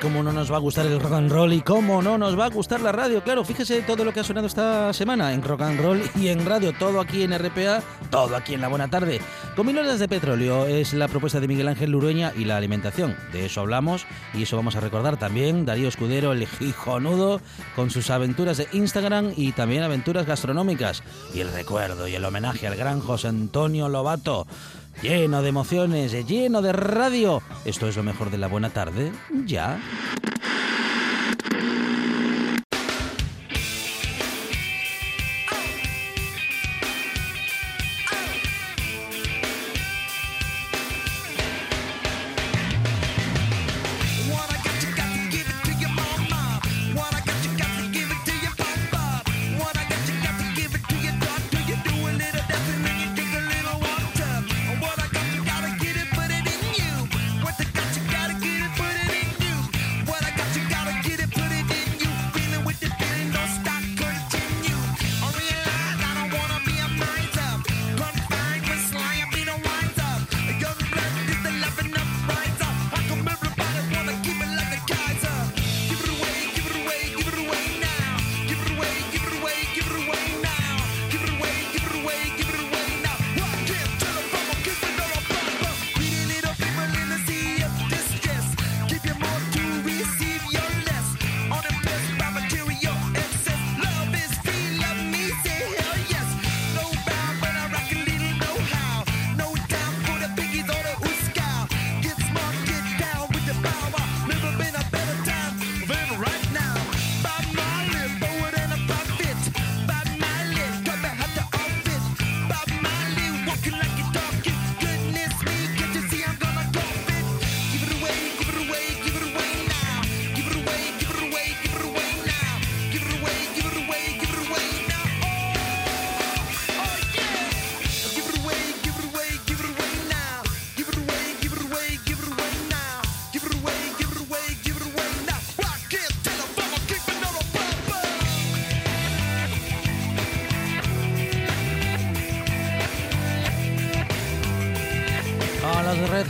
Cómo no nos va a gustar el rock and roll y cómo no nos va a gustar la radio. Claro, fíjese todo lo que ha sonado esta semana en rock and roll y en radio, todo aquí en RPA, todo aquí en La Buena Tarde. Con de petróleo es la propuesta de Miguel Ángel Lurueña y la alimentación. De eso hablamos y eso vamos a recordar también Darío Escudero, el gijonudo, con sus aventuras de Instagram y también aventuras gastronómicas. Y el recuerdo y el homenaje al gran José Antonio Lobato lleno de emociones, lleno de radio. Esto es lo mejor de la buena tarde. Ya.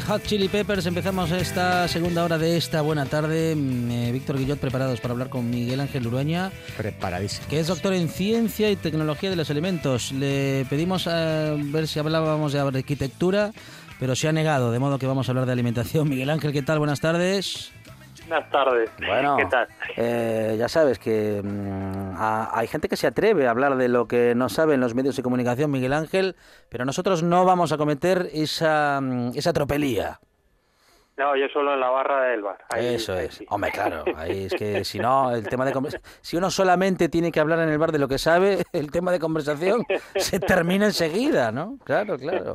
Hot Chili Peppers empezamos esta segunda hora de esta buena tarde. Mm, eh, Víctor Guillot preparados para hablar con Miguel Ángel Urueña, Preparadísimo. que es doctor en ciencia y tecnología de los alimentos. Le pedimos a ver si hablábamos de arquitectura, pero se ha negado, de modo que vamos a hablar de alimentación. Miguel Ángel, ¿qué tal? Buenas tardes. Buenas tardes. Bueno, ¿Qué tal? eh, ya sabes que mm, a- hay gente que se atreve a hablar de lo que no saben los medios de comunicación, Miguel Ángel, Pero nosotros no vamos a cometer esa, mm, esa tropelía. No, yo solo en la barra del bar. Ahí- Eso ahí es. sí. Hombre, claro. Ahí es que si no, el tema de si uno solamente tiene que hablar en el bar de lo que sabe, el tema de conversación se termina enseguida, ¿no? Claro, claro.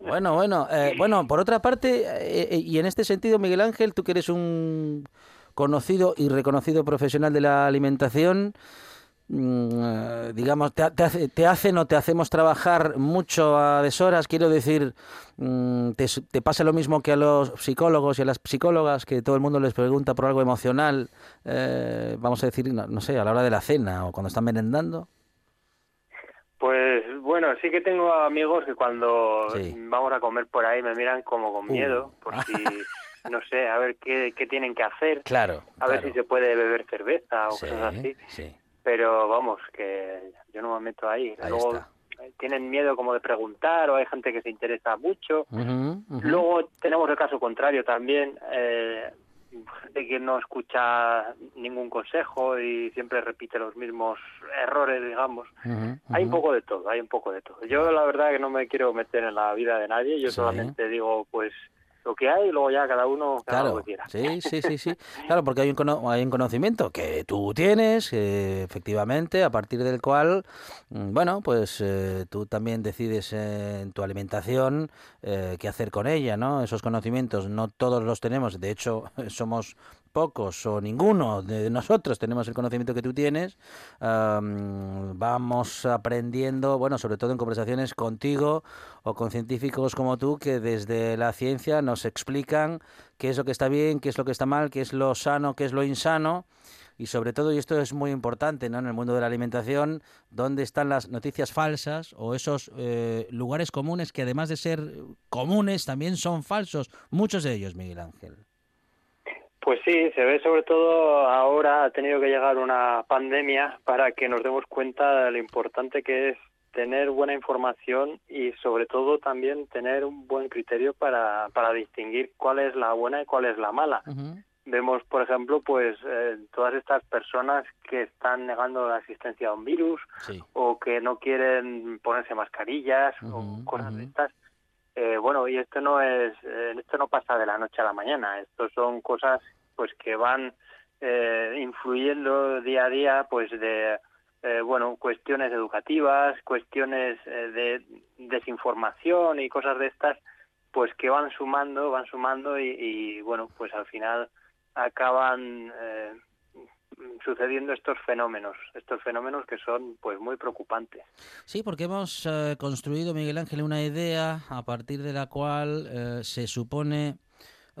Bueno, bueno, eh, bueno. Por otra parte, eh, eh, y en este sentido, Miguel Ángel, tú que eres un conocido y reconocido profesional de la alimentación. Mm, eh, digamos, te, te hace- te hacen o te hacemos trabajar mucho a deshoras, quiero decir, mm, te, te pasa lo mismo que a los psicólogos y a las psicólogas, que todo el mundo les pregunta por algo emocional, eh, vamos a decir, no, no sé, a la hora de la cena o cuando están merendando. Pues bueno, sí que tengo amigos que cuando Sí. vamos a comer por ahí me miran como con Uh. miedo, por si, no sé, a ver qué, qué tienen que hacer, Claro. a ver claro. si se puede beber cerveza o Sí, cosas así. sí, Pero vamos, que yo no me meto ahí. Ahí Luego está. tienen miedo como de preguntar o hay gente que se interesa mucho. Luego tenemos el caso contrario también, eh, gente que no escucha ningún consejo y siempre repite los mismos errores, digamos. Hay un poco de todo, hay un poco de todo. Yo la verdad que no me quiero meter en la vida de nadie, yo Sí. solamente digo pues lo que hay y luego ya cada uno lo Claro, que quiera. sí, sí, sí, sí. Claro, porque hay un, cono- hay un conocimiento que tú tienes, eh, efectivamente, a partir del cual, mm, bueno, pues eh, tú también decides eh, en tu alimentación eh, qué hacer con ella, ¿no? Esos conocimientos no todos los tenemos, de hecho somos pocos o ninguno de nosotros tenemos el conocimiento que tú tienes, am, vamos aprendiendo, bueno, sobre todo en conversaciones contigo o con científicos como tú, que desde la ciencia nos explican qué es lo que está bien, qué es lo que está mal, qué es lo sano, qué es lo insano. Y sobre todo, y esto es muy importante ¿no? en el mundo de la alimentación, dónde están las noticias falsas o esos eh, lugares comunes que además de ser comunes también son falsos. Muchos de ellos, Miguel Ángel. Pues sí, se ve sobre todo ahora ha tenido que llegar una pandemia para que nos demos cuenta de lo importante que es tener buena información y sobre todo también tener un buen criterio para, para distinguir cuál es la buena y cuál es la mala. Vemos, por ejemplo, pues eh, todas estas personas que están negando la existencia de un virus Sí. o que no quieren ponerse mascarillas o cosas de estas. Eh, bueno, y esto no es, eh, esto no pasa de la noche a la mañana. Esto son cosas, pues, que van eh, influyendo día a día, pues, de, eh, bueno, cuestiones educativas, cuestiones eh, de desinformación y cosas de estas, pues, que van sumando, van sumando y, y, bueno, pues, al final acaban sucediendo estos fenómenos, estos fenómenos que son, pues, muy preocupantes. Sí, porque hemos eh, construido, Miguel Ángel, una idea a partir de la cual eh, se supone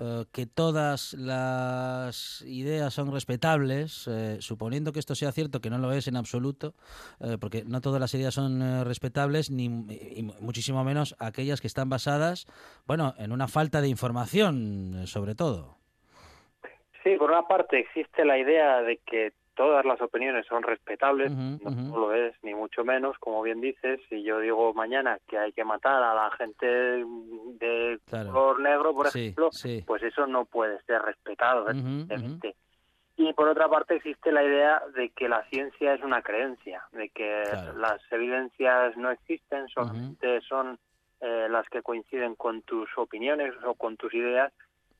eh, que todas las ideas son respetables, eh, suponiendo que esto sea cierto, que no lo es en absoluto, eh, porque no todas las ideas son respetables, ni muchísimo menos aquellas que están basadas, bueno, en una falta de información, sobre todo. Sí, por una parte existe la idea de que todas las opiniones son respetables, no, lo es, ni mucho menos, como bien dices, si yo digo mañana que hay que matar a la gente de Claro. color negro, por Sí, ejemplo, sí. pues eso no puede ser respetado, evidentemente. Y por otra parte existe la idea de que la ciencia es una creencia, de que Claro. las evidencias no existen, solamente son eh, las que coinciden con tus opiniones o con tus ideas,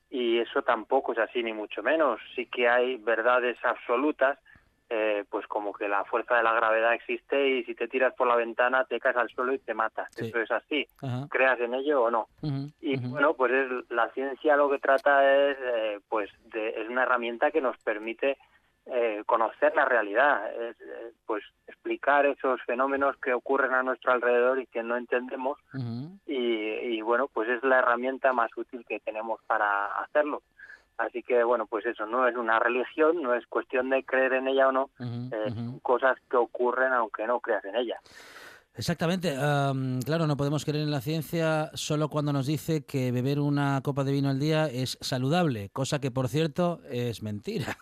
y eso tampoco es así, ni mucho menos. Sí que hay verdades absolutas, eh, pues como que la fuerza de la gravedad existe y si te tiras por la ventana te caes al suelo y te matas. Sí. Eso es así, Ajá. creas en ello o no. Y bueno, pues es, la ciencia lo que trata es, eh, pues, de, es una herramienta que nos permite eh, conocer la realidad, es, eh, pues, explicar esos fenómenos que ocurren a nuestro alrededor y que no entendemos. Y, y bueno, pues es la herramienta más útil que tenemos para hacerlo. Así que bueno, pues eso no es una religión, no es cuestión de creer en ella o no, eh, son cosas que ocurren aunque no creas en ella. Exactamente. am, claro, no podemos creer en la ciencia solo cuando nos dice que beber una copa de vino al día es saludable, cosa que, por cierto, es mentira.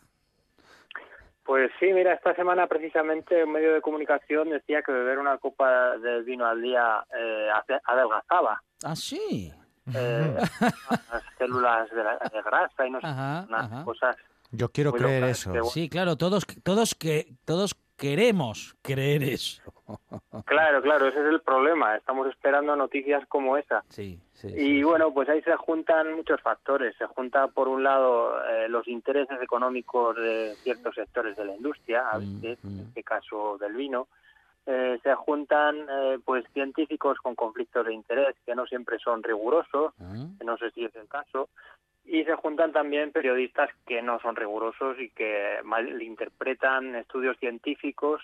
Pues sí, mira, esta semana precisamente un medio de comunicación decía que beber una copa de vino al día eh, adelgazaba Ah, sí. eh, las células de, la- de grasa y no sé, Ajá, unas ajá. cosas. Yo quiero creer locas eso. que, bueno, Sí, claro, todos, todos, que, todos queremos creer eso. Claro, claro, ese es el problema. Estamos esperando noticias como esa. Sí, sí. Y bueno, pues ahí se juntan muchos factores. Se junta, por un lado, eh, los intereses económicos de ciertos sectores de la industria, a Mm, veces, mm. en este caso del vino. Eh, se juntan, eh, pues, científicos con conflictos de interés que no siempre son rigurosos, Ah, que no sé si es el caso. Y se juntan también periodistas que no son rigurosos y que malinterpretan estudios científicos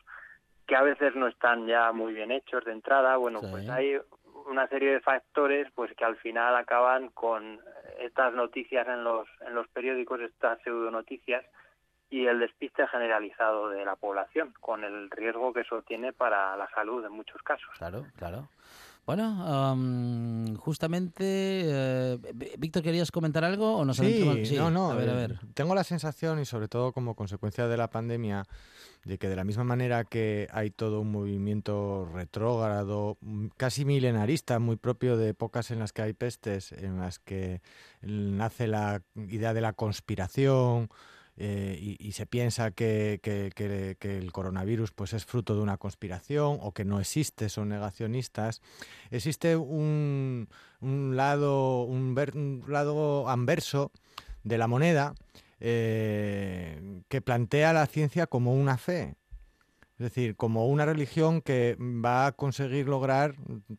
que a veces no están ya muy bien hechos de entrada. Bueno, Sí. pues hay una serie de factores pues que al final acaban con estas noticias en los en los periódicos, estas pseudonoticias y el despiste generalizado de la población, con el riesgo que eso tiene para la salud en muchos casos. Claro, claro. Bueno, am, justamente, eh, Ví- Víctor, ¿querías comentar algo o nos Sí, adentramos? no, no. A ver, a eh, ver. Tengo la sensación, y sobre todo como consecuencia de la pandemia, de que de la misma manera que hay todo un movimiento retrógrado, casi milenarista, muy propio de épocas en las que hay pestes, en las que nace la idea de la conspiración, eh, y, se piensa que, el coronavirus pues es fruto de una conspiración o que no existe, son negacionistas. Existe un, lado, un lado anverso de la moneda eh, que plantea la ciencia como una fe. Es decir, como una religión que va a conseguir lograr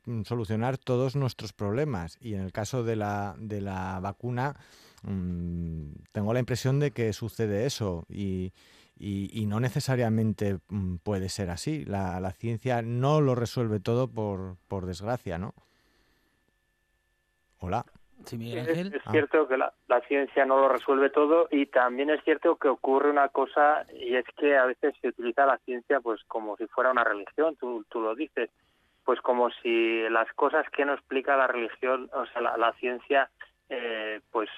mm, solucionar todos nuestros problemas. Y en el caso de la, de la vacuna, mm, tengo la impresión de que sucede eso y, y- y no necesariamente mm, puede ser así. La, la ciencia no lo resuelve todo por, por desgracia, ¿no? Hola. Sí, Miguel Es, Ángel. es Ah. cierto que la, la ciencia no lo resuelve todo y también es cierto que ocurre una cosa y es que a veces se utiliza la ciencia pues como si fuera una religión, tú, tú lo dices, pues como si las cosas que no explica la religión, o sea, la, la ciencia, eh, pues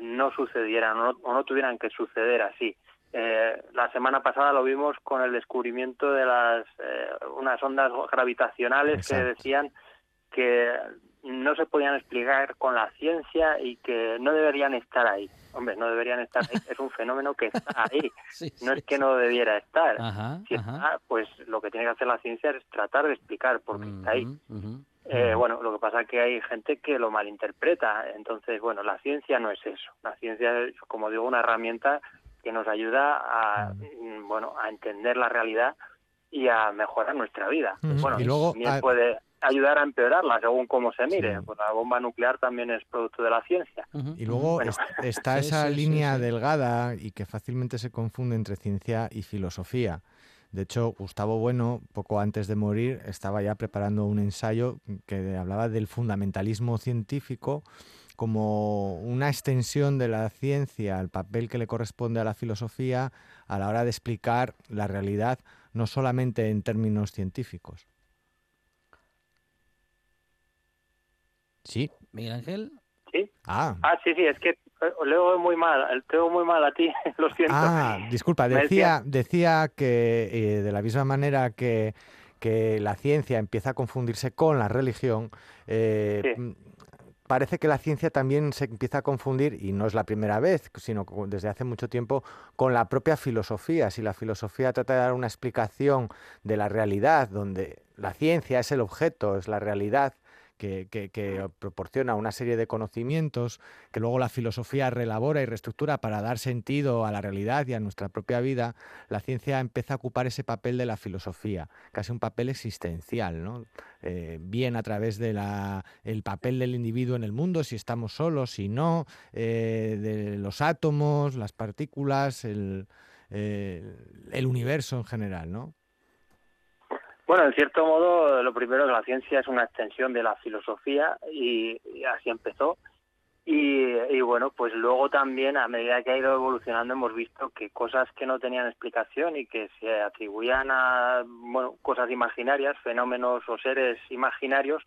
no sucedieran o no, o no tuvieran que suceder así. Eh, la semana pasada lo vimos con el descubrimiento de las eh, unas ondas gravitacionales que decían que no se podían explicar con la ciencia y que no deberían estar ahí. Hombre, no deberían estar ahí. Es un fenómeno que está ahí. Sí, No sí, es que no debiera estar. Ajá, Si ajá. está, pues lo que tiene que hacer la ciencia es tratar de explicar por qué está ahí. Eh, bueno, lo que pasa es que hay gente que lo malinterpreta. Entonces, bueno, la ciencia no es eso. La ciencia es, como digo, una herramienta que nos ayuda a, mm, bueno, a entender la realidad y a mejorar nuestra vida. Bueno, Y luego, también ah, puede ayudar a empeorarla según cómo se mire. Sí. Pues la bomba nuclear también es producto de la ciencia. Y luego Bueno. est- está esa sí, sí, línea sí. delgada y que fácilmente se confunde entre ciencia y filosofía. De hecho, Gustavo Bueno, poco antes de morir, estaba ya preparando un ensayo que hablaba del fundamentalismo científico como una extensión de la ciencia al papel que le corresponde a la filosofía a la hora de explicar la realidad, no solamente en términos científicos. Sí. Miguel Ángel. ¿Sí? Ah, Ah, sí, sí, es que leo muy mal, te muy mal a ti, lo siento. Ah, disculpa, decía, decía que eh, de la misma manera que, que la ciencia empieza a confundirse con la religión, eh, Sí. mm, parece que la ciencia también se empieza a confundir, y no es la primera vez, sino desde hace mucho tiempo, con la propia filosofía. Si la filosofía trata de dar una explicación de la realidad, donde la ciencia es el objeto, es la realidad, que, que- que proporciona una serie de conocimientos que luego la filosofía relabora y reestructura para dar sentido a la realidad y a nuestra propia vida, la ciencia empieza a ocupar ese papel de la filosofía, casi un papel existencial, ¿no? Eh, bien a través de la, el papel del individuo en el mundo, si estamos solos, si no, eh, de los átomos, las partículas, el, eh, el universo en general, ¿no? Bueno, en cierto modo, lo primero es que la ciencia es una extensión de la filosofía y, y así empezó. Y, y bueno, pues luego también, a medida que ha ido evolucionando, hemos visto que cosas que no tenían explicación y que se atribuían a bueno, cosas imaginarias, fenómenos o seres imaginarios,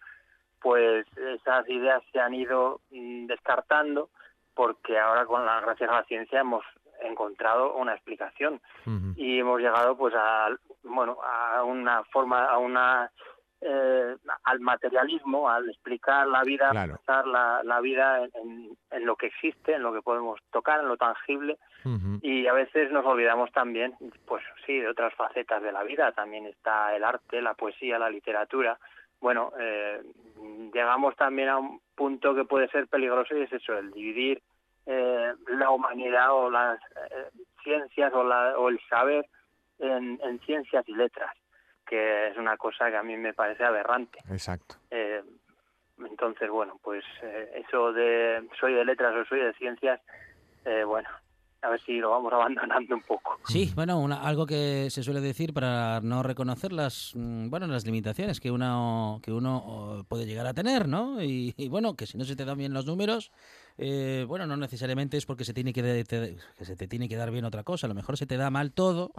pues esas ideas se han ido mm, descartando porque ahora, con la gracias a la ciencia, hemos encontrado una explicación y hemos llegado pues a bueno a una forma a una eh, al materialismo al explicar la vida Claro. expresar la, la vida en, en- lo que existe en lo que podemos tocar en lo tangible. Y a veces nos olvidamos también pues sí de otras facetas de la vida. También está el arte la poesía la literatura. Bueno eh, llegamos también a un punto que puede ser peligroso y es eso el dividir eh, la humanidad o las eh, ciencias o, la, o el saber en, en ciencias y letras que es una cosa que a mí me parece aberrante Exacto. eh, entonces, bueno, pues eh, eso de soy de letras o soy de ciencias, eh, bueno, a ver si lo vamos abandonando un poco. Sí, bueno, una- algo que se suele decir para no reconocer las, mm, bueno, las limitaciones que uno, que uno oh, puede llegar a tener, ¿no? Y, y bueno, que si no se te dan bien los números, eh, bueno, no necesariamente es porque se tiene que, de- te- que se te tiene que dar bien otra cosa. A lo mejor se te da mal todo,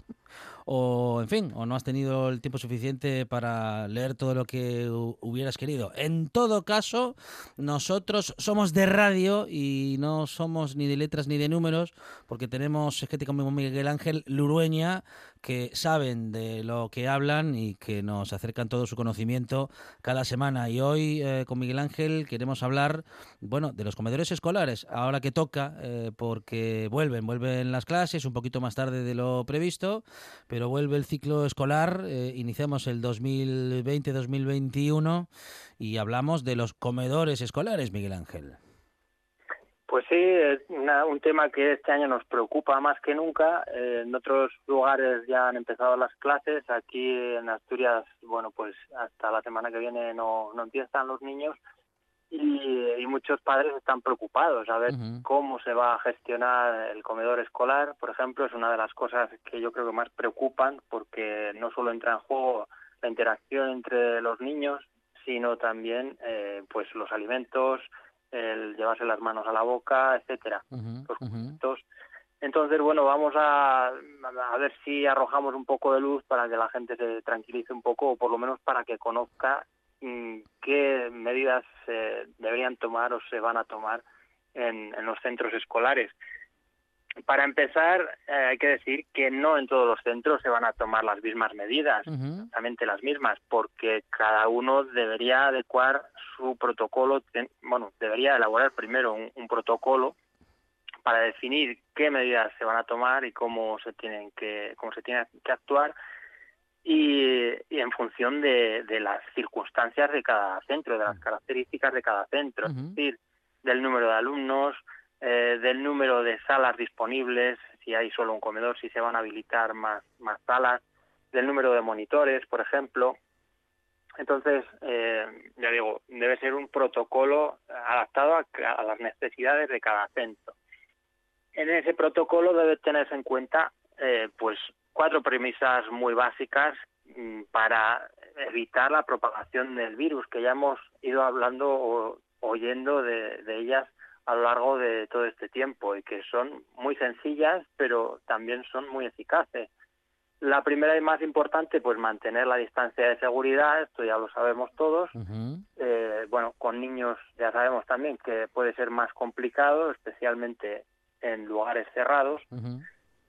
o en fin, o no has tenido el tiempo suficiente para leer todo lo que hu- hubieras querido. En todo caso, nosotros somos de radio y no somos ni de letras ni de números, porque tenemos gente como Miguel Ángel Lurueña que saben de lo que hablan y que nos acercan todo su conocimiento cada semana. Y hoy eh, con Miguel Ángel queremos hablar, bueno, de los comedores escolares, ahora que toca, eh, porque vuelven, vuelven las clases un poquito más tarde de lo previsto, pero vuelve el ciclo escolar, eh, iniciamos el 2020-2021 y hablamos de los comedores escolares, Miguel Ángel. Pues sí, es una- un tema que este año nos preocupa más que nunca. Eh, en otros lugares ya han empezado las clases. Aquí en Asturias, bueno, pues hasta la semana que viene no, no empiezan los niños. y, y muchos padres están preocupados a ver cómo se va a gestionar el comedor escolar, por ejemplo, es una de las cosas que yo creo que más preocupan porque no solo entra en juego la interacción entre los niños, sino también eh, pues los alimentos, el llevarse las manos a la boca, etcétera los. Entonces, bueno, vamos a, a ver si arrojamos un poco de luz para que la gente se tranquilice un poco, o por lo menos para que conozca mm, qué medidas se deberían tomar o se van a tomar en, en los centros escolares. Para empezar, eh, hay que decir que no en todos los centros se van a tomar las mismas medidas exactamente las mismas, porque cada uno debería adecuar su protocolo, bueno, debería elaborar primero un, un protocolo para definir qué medidas se van a tomar y cómo se tienen que cómo se tiene que actuar y, y en función de, de las circunstancias de cada centro, de las características de cada centro, es decir, del número de alumnos, eh, del número de salas disponibles, si hay solo un comedor, si se van a habilitar más, más salas, del número de monitores, por ejemplo. Entonces, eh, ya digo, debe ser un protocolo adaptado a, las necesidades de cada centro. En ese protocolo debe tenerse en cuenta, eh, pues, cuatro premisas muy básicas mm, para evitar la propagación del virus, que ya hemos ido hablando o oyendo de ellas a lo largo de todo este tiempo y que son muy sencillas, pero también son muy eficaces. La primera y más importante, pues mantener la distancia de seguridad, esto ya lo sabemos todos. Eh, bueno, con niños ya sabemos también que puede ser más complicado, especialmente en lugares cerrados.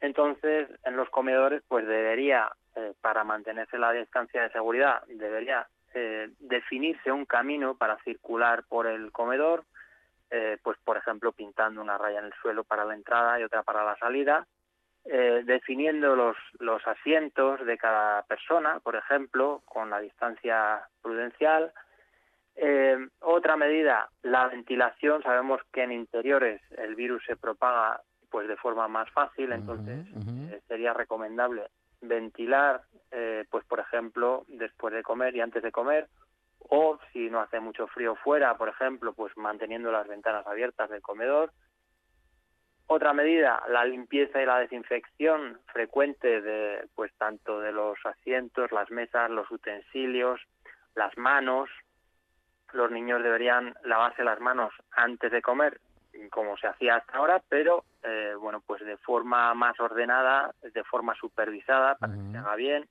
Entonces, en los comedores, pues debería, eh, para mantenerse la distancia de seguridad, debería eh, definirse un camino para circular por el comedor, eh, pues por ejemplo pintando una raya en el suelo para la entrada y otra para la salida, eh, definiendo los, los asientos de cada persona, por ejemplo, con la distancia prudencial. Eh, otra medida, la ventilación. Sabemos que en interiores el virus se propaga pues de forma más fácil, entonces eh, sería recomendable ventilar, pues por ejemplo, después de comer y antes de comer, o si no hace mucho frío fuera, por ejemplo, pues manteniendo las ventanas abiertas del comedor. Otra medida, la limpieza y la desinfección frecuente de, pues tanto de los asientos, las mesas, los utensilios, las manos. Los niños deberían lavarse las manos antes de comer, como se hacía hasta ahora, pero eh, bueno, pues de forma más ordenada, de forma supervisada para que se haga bien.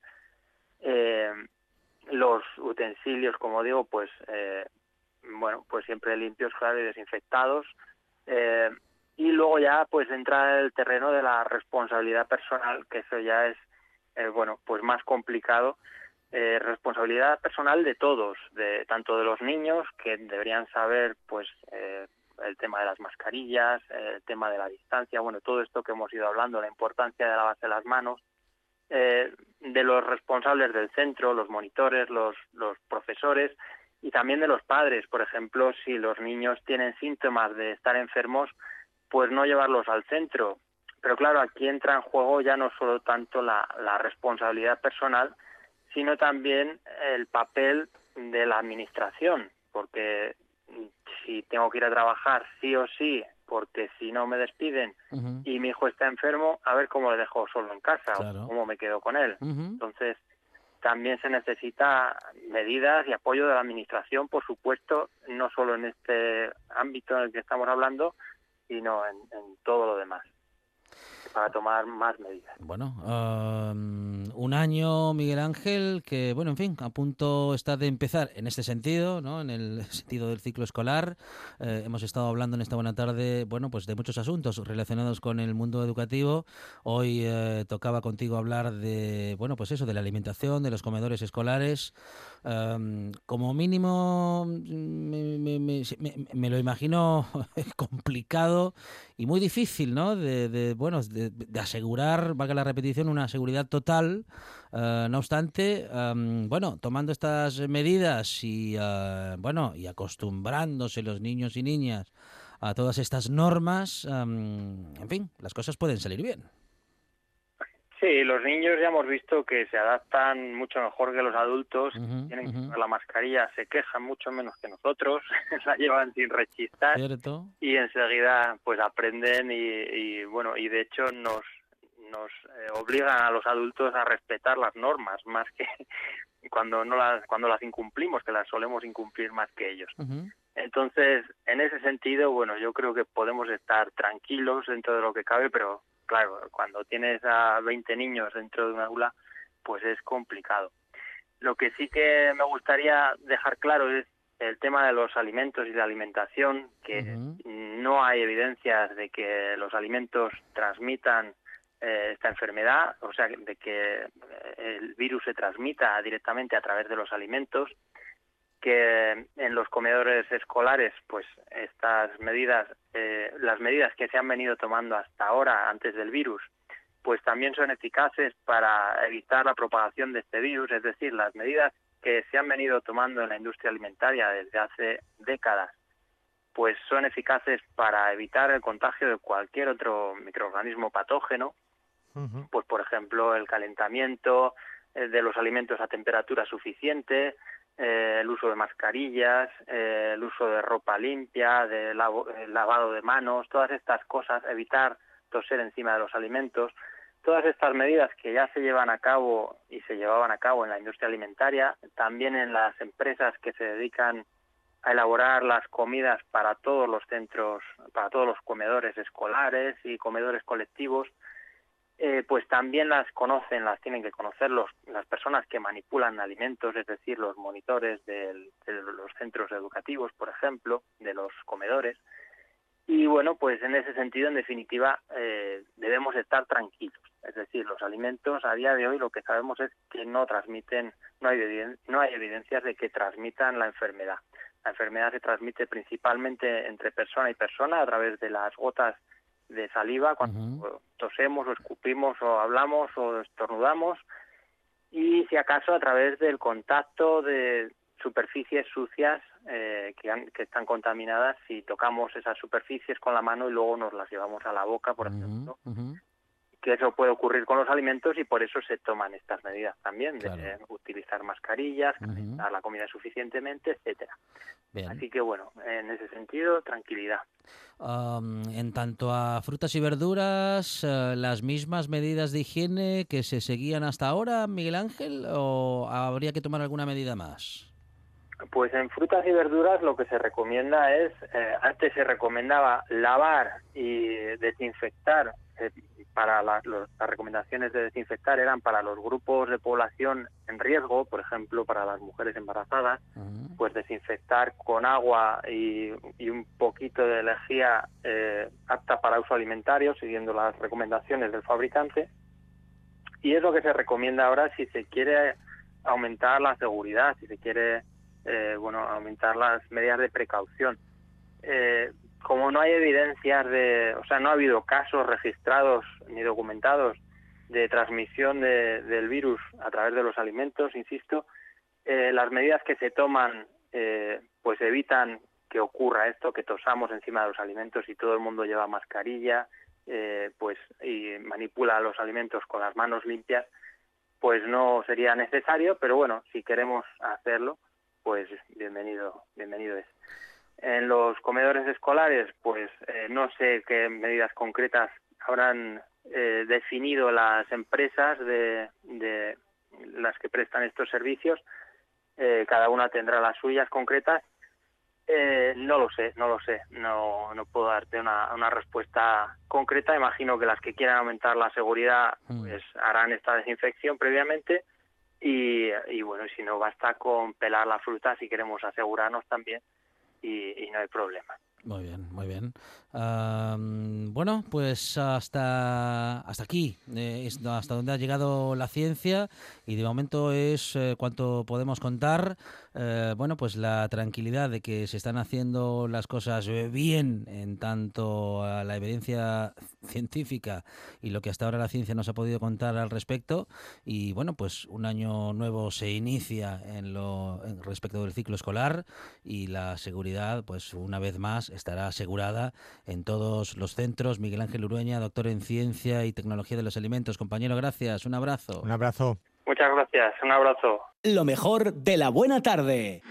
Eh, los utensilios, como digo, pues eh, bueno, pues siempre limpios, claro, y desinfectados. Eh, y luego ya pues entra el terreno de la responsabilidad personal, que eso ya es eh, bueno, pues más complicado. Responsabilidad personal de todos, de tanto de los niños que deberían saber pues el tema de las mascarillas, el tema de la distancia, bueno, todo esto que hemos ido hablando, la importancia de lavarse las manos, eh, de los responsables del centro, los monitores, los, profesores y también de los padres. Por ejemplo, si los niños tienen síntomas de estar enfermos, pues no llevarlos al centro. Pero claro, aquí entra en juego ya no solo tanto la, responsabilidad personal, sino también el papel de la administración, porque si tengo que ir a trabajar sí o sí, porque si no me despiden y mi hijo está enfermo, a ver cómo le dejo solo en casa Claro. o cómo me quedo con él. Entonces, también se necesita medidas y apoyo de la administración, por supuesto, no solo en este ámbito en el que estamos hablando, sino en, en todo lo demás, para tomar más medidas. Bueno, am, un año, Miguel Ángel, que, bueno, en fin, a punto está de empezar en este sentido, ¿no? En el sentido del ciclo escolar. Eh, hemos estado hablando en esta buena tarde, bueno, pues de muchos asuntos relacionados con el mundo educativo. Hoy eh, tocaba contigo hablar de, bueno, pues eso, de la alimentación, de los comedores escolares. Am, como mínimo, me- me- me- me lo imagino complicado y muy difícil, ¿no? De, de, bueno, de, de asegurar, valga la repetición, una seguridad total. Eh, no obstante, am, bueno, tomando estas medidas y, eh, bueno, y acostumbrándose los niños y niñas a todas estas normas, am, en fin, las cosas pueden salir bien. Sí, los niños ya hemos visto que se adaptan mucho mejor que los adultos, tienen ujú. llevar la mascarilla, se quejan mucho menos que nosotros, la llevan sin rechistar ¿Cierto? y enseguida pues aprenden y, y, bueno, y de hecho nos nos eh, obligan a los adultos a respetar las normas más que cuando no las cuando las incumplimos, que las solemos incumplir más que ellos. Entonces, en ese sentido, bueno, yo creo que podemos estar tranquilos dentro de lo que cabe, pero claro, cuando tienes a 20 niños dentro de una aula, pues es complicado. Lo que sí que me gustaría dejar claro es el tema de los alimentos y la alimentación, que no hay evidencias de que los alimentos transmitan eh, esta enfermedad, o sea, de que eh, el virus se transmita directamente a través de los alimentos que en los comedores escolares, pues estas medidas, eh, las medidas que se han venido tomando hasta ahora, antes del virus, pues también son eficaces para evitar la propagación de este virus, es decir, las medidas que se han venido tomando en la industria alimentaria desde hace décadas, pues son eficaces para evitar el contagio de cualquier otro microorganismo patógeno, pues por ejemplo el calentamiento eh, de los alimentos a temperatura suficiente, eh, el uso de mascarillas, eh, el uso de ropa limpia, de eh, lavado de manos, todas estas cosas, evitar toser encima de los alimentos, todas estas medidas que ya se llevan a cabo y se llevaban a cabo en la industria alimentaria, también en las empresas que se dedican a elaborar las comidas para todos los centros, para todos los comedores escolares y comedores colectivos, eh, pues también las conocen, las tienen que conocer los, las personas que manipulan alimentos, es decir, los monitores de los centros educativos, por ejemplo, de los comedores. Y bueno, pues en ese sentido, en definitiva, eh, debemos estar tranquilos. Es decir, los alimentos a día de hoy lo que sabemos es que no transmiten, no hay, no hay evidencias de que transmitan la enfermedad. La enfermedad se transmite principalmente entre persona y persona a través de las gotas de saliva cuando tosemos o escupimos o hablamos o estornudamos y si acaso a través del contacto de superficies sucias eh, que, han- que están contaminadas si tocamos esas superficies con la mano y luego nos las llevamos a la boca, por ejemplo, Ujú, ujú. Que eso puede ocurrir con los alimentos y por eso se toman estas medidas también, de Claro. eh, utilizar mascarillas, calentar la comida suficientemente, etcétera. Bien. Así que bueno, en ese sentido, tranquilidad. Am, en tanto a frutas y verduras, eh, las mismas medidas de higiene que se seguían hasta ahora, Miguel Ángel, o habría que tomar alguna medida más? Pues en frutas y verduras lo que se recomienda es, eh, antes se recomendaba lavar y desinfectar, eh, para la- los- las recomendaciones de desinfectar eran para los grupos de población en riesgo, por ejemplo, para las mujeres embarazadas, pues desinfectar con agua y, y un poquito de lejía eh, apta para uso alimentario, siguiendo las recomendaciones del fabricante. Y es lo que se recomienda ahora si se quiere aumentar la seguridad, si se quiere eh, bueno aumentar las medidas de precaución. Eh, como no hay evidencias de, o sea, no ha habido casos registrados ni documentados de transmisión de- del virus a través de los alimentos, insisto, eh, las medidas que se toman pues evitan que ocurra esto, que tosamos encima de los alimentos y todo el mundo lleva mascarilla, pues y manipula los alimentos con las manos limpias, pues no sería necesario, pero bueno, si queremos hacerlo, pues bienvenido, bienvenido es. En los comedores escolares, pues eh, no sé qué medidas concretas habrán eh, definido las empresas de, de las que prestan estos servicios. Eh, cada una tendrá las suyas concretas. No lo sé, no lo sé. No, no puedo darte una, una respuesta concreta. Imagino que las que quieran aumentar la seguridad Mm. pues harán esta desinfección previamente y, y bueno, si no basta con pelar la fruta si queremos asegurarnos también y, y no hay problema. Muy bien, muy bien. Am, bueno, pues hasta, hasta aquí, eh, hasta donde ha llegado la ciencia y de momento es eh, cuanto podemos contar. Eh, bueno, pues la tranquilidad de que se están haciendo las cosas bien en tanto a la evidencia científica y lo que hasta ahora la ciencia nos ha podido contar al respecto. Y bueno, pues un año nuevo se inicia en lo en respecto del ciclo escolar y la seguridad, pues una vez más, estará asegurada en todos los centros. Miguel Ángel Urueña, doctor en Ciencia y Tecnología de los Alimentos. Compañero, gracias. Un abrazo. Un abrazo. Muchas gracias, un abrazo. Lo mejor de la buena tarde.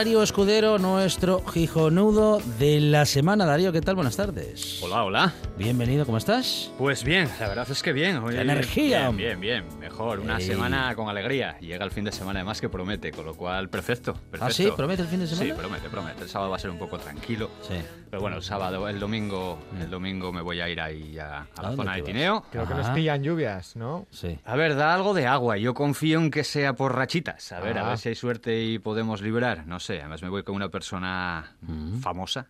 Darío Escudero, nuestro gijonudo de la semana. Darío, ¿qué tal? Buenas tardes. Hola, hola. Bienvenido, ¿cómo estás? Pues bien, la verdad es que bien. Hoy- ¡Qué energía! Bien, bien, bien. Mejor. Una Ey. semana con alegría. Llega el fin de semana además que promete, con lo cual perfecto. perfecto. ¿Ah, sí? ¿Promete el fin de semana? Sí, promete, promete. El sábado va a ser un poco tranquilo. Sí. Pero bueno, el sábado, el domingo, el domingo me voy a ir ahí a, a la zona de? Tineo. Creo que nos pillan lluvias, ¿no? Sí. A ver, da algo de agua. Yo confío en que sea por rachitas. A ver, a Ah. ver si hay suerte y podemos librar. No sé, además me voy con una persona Mm. famosa.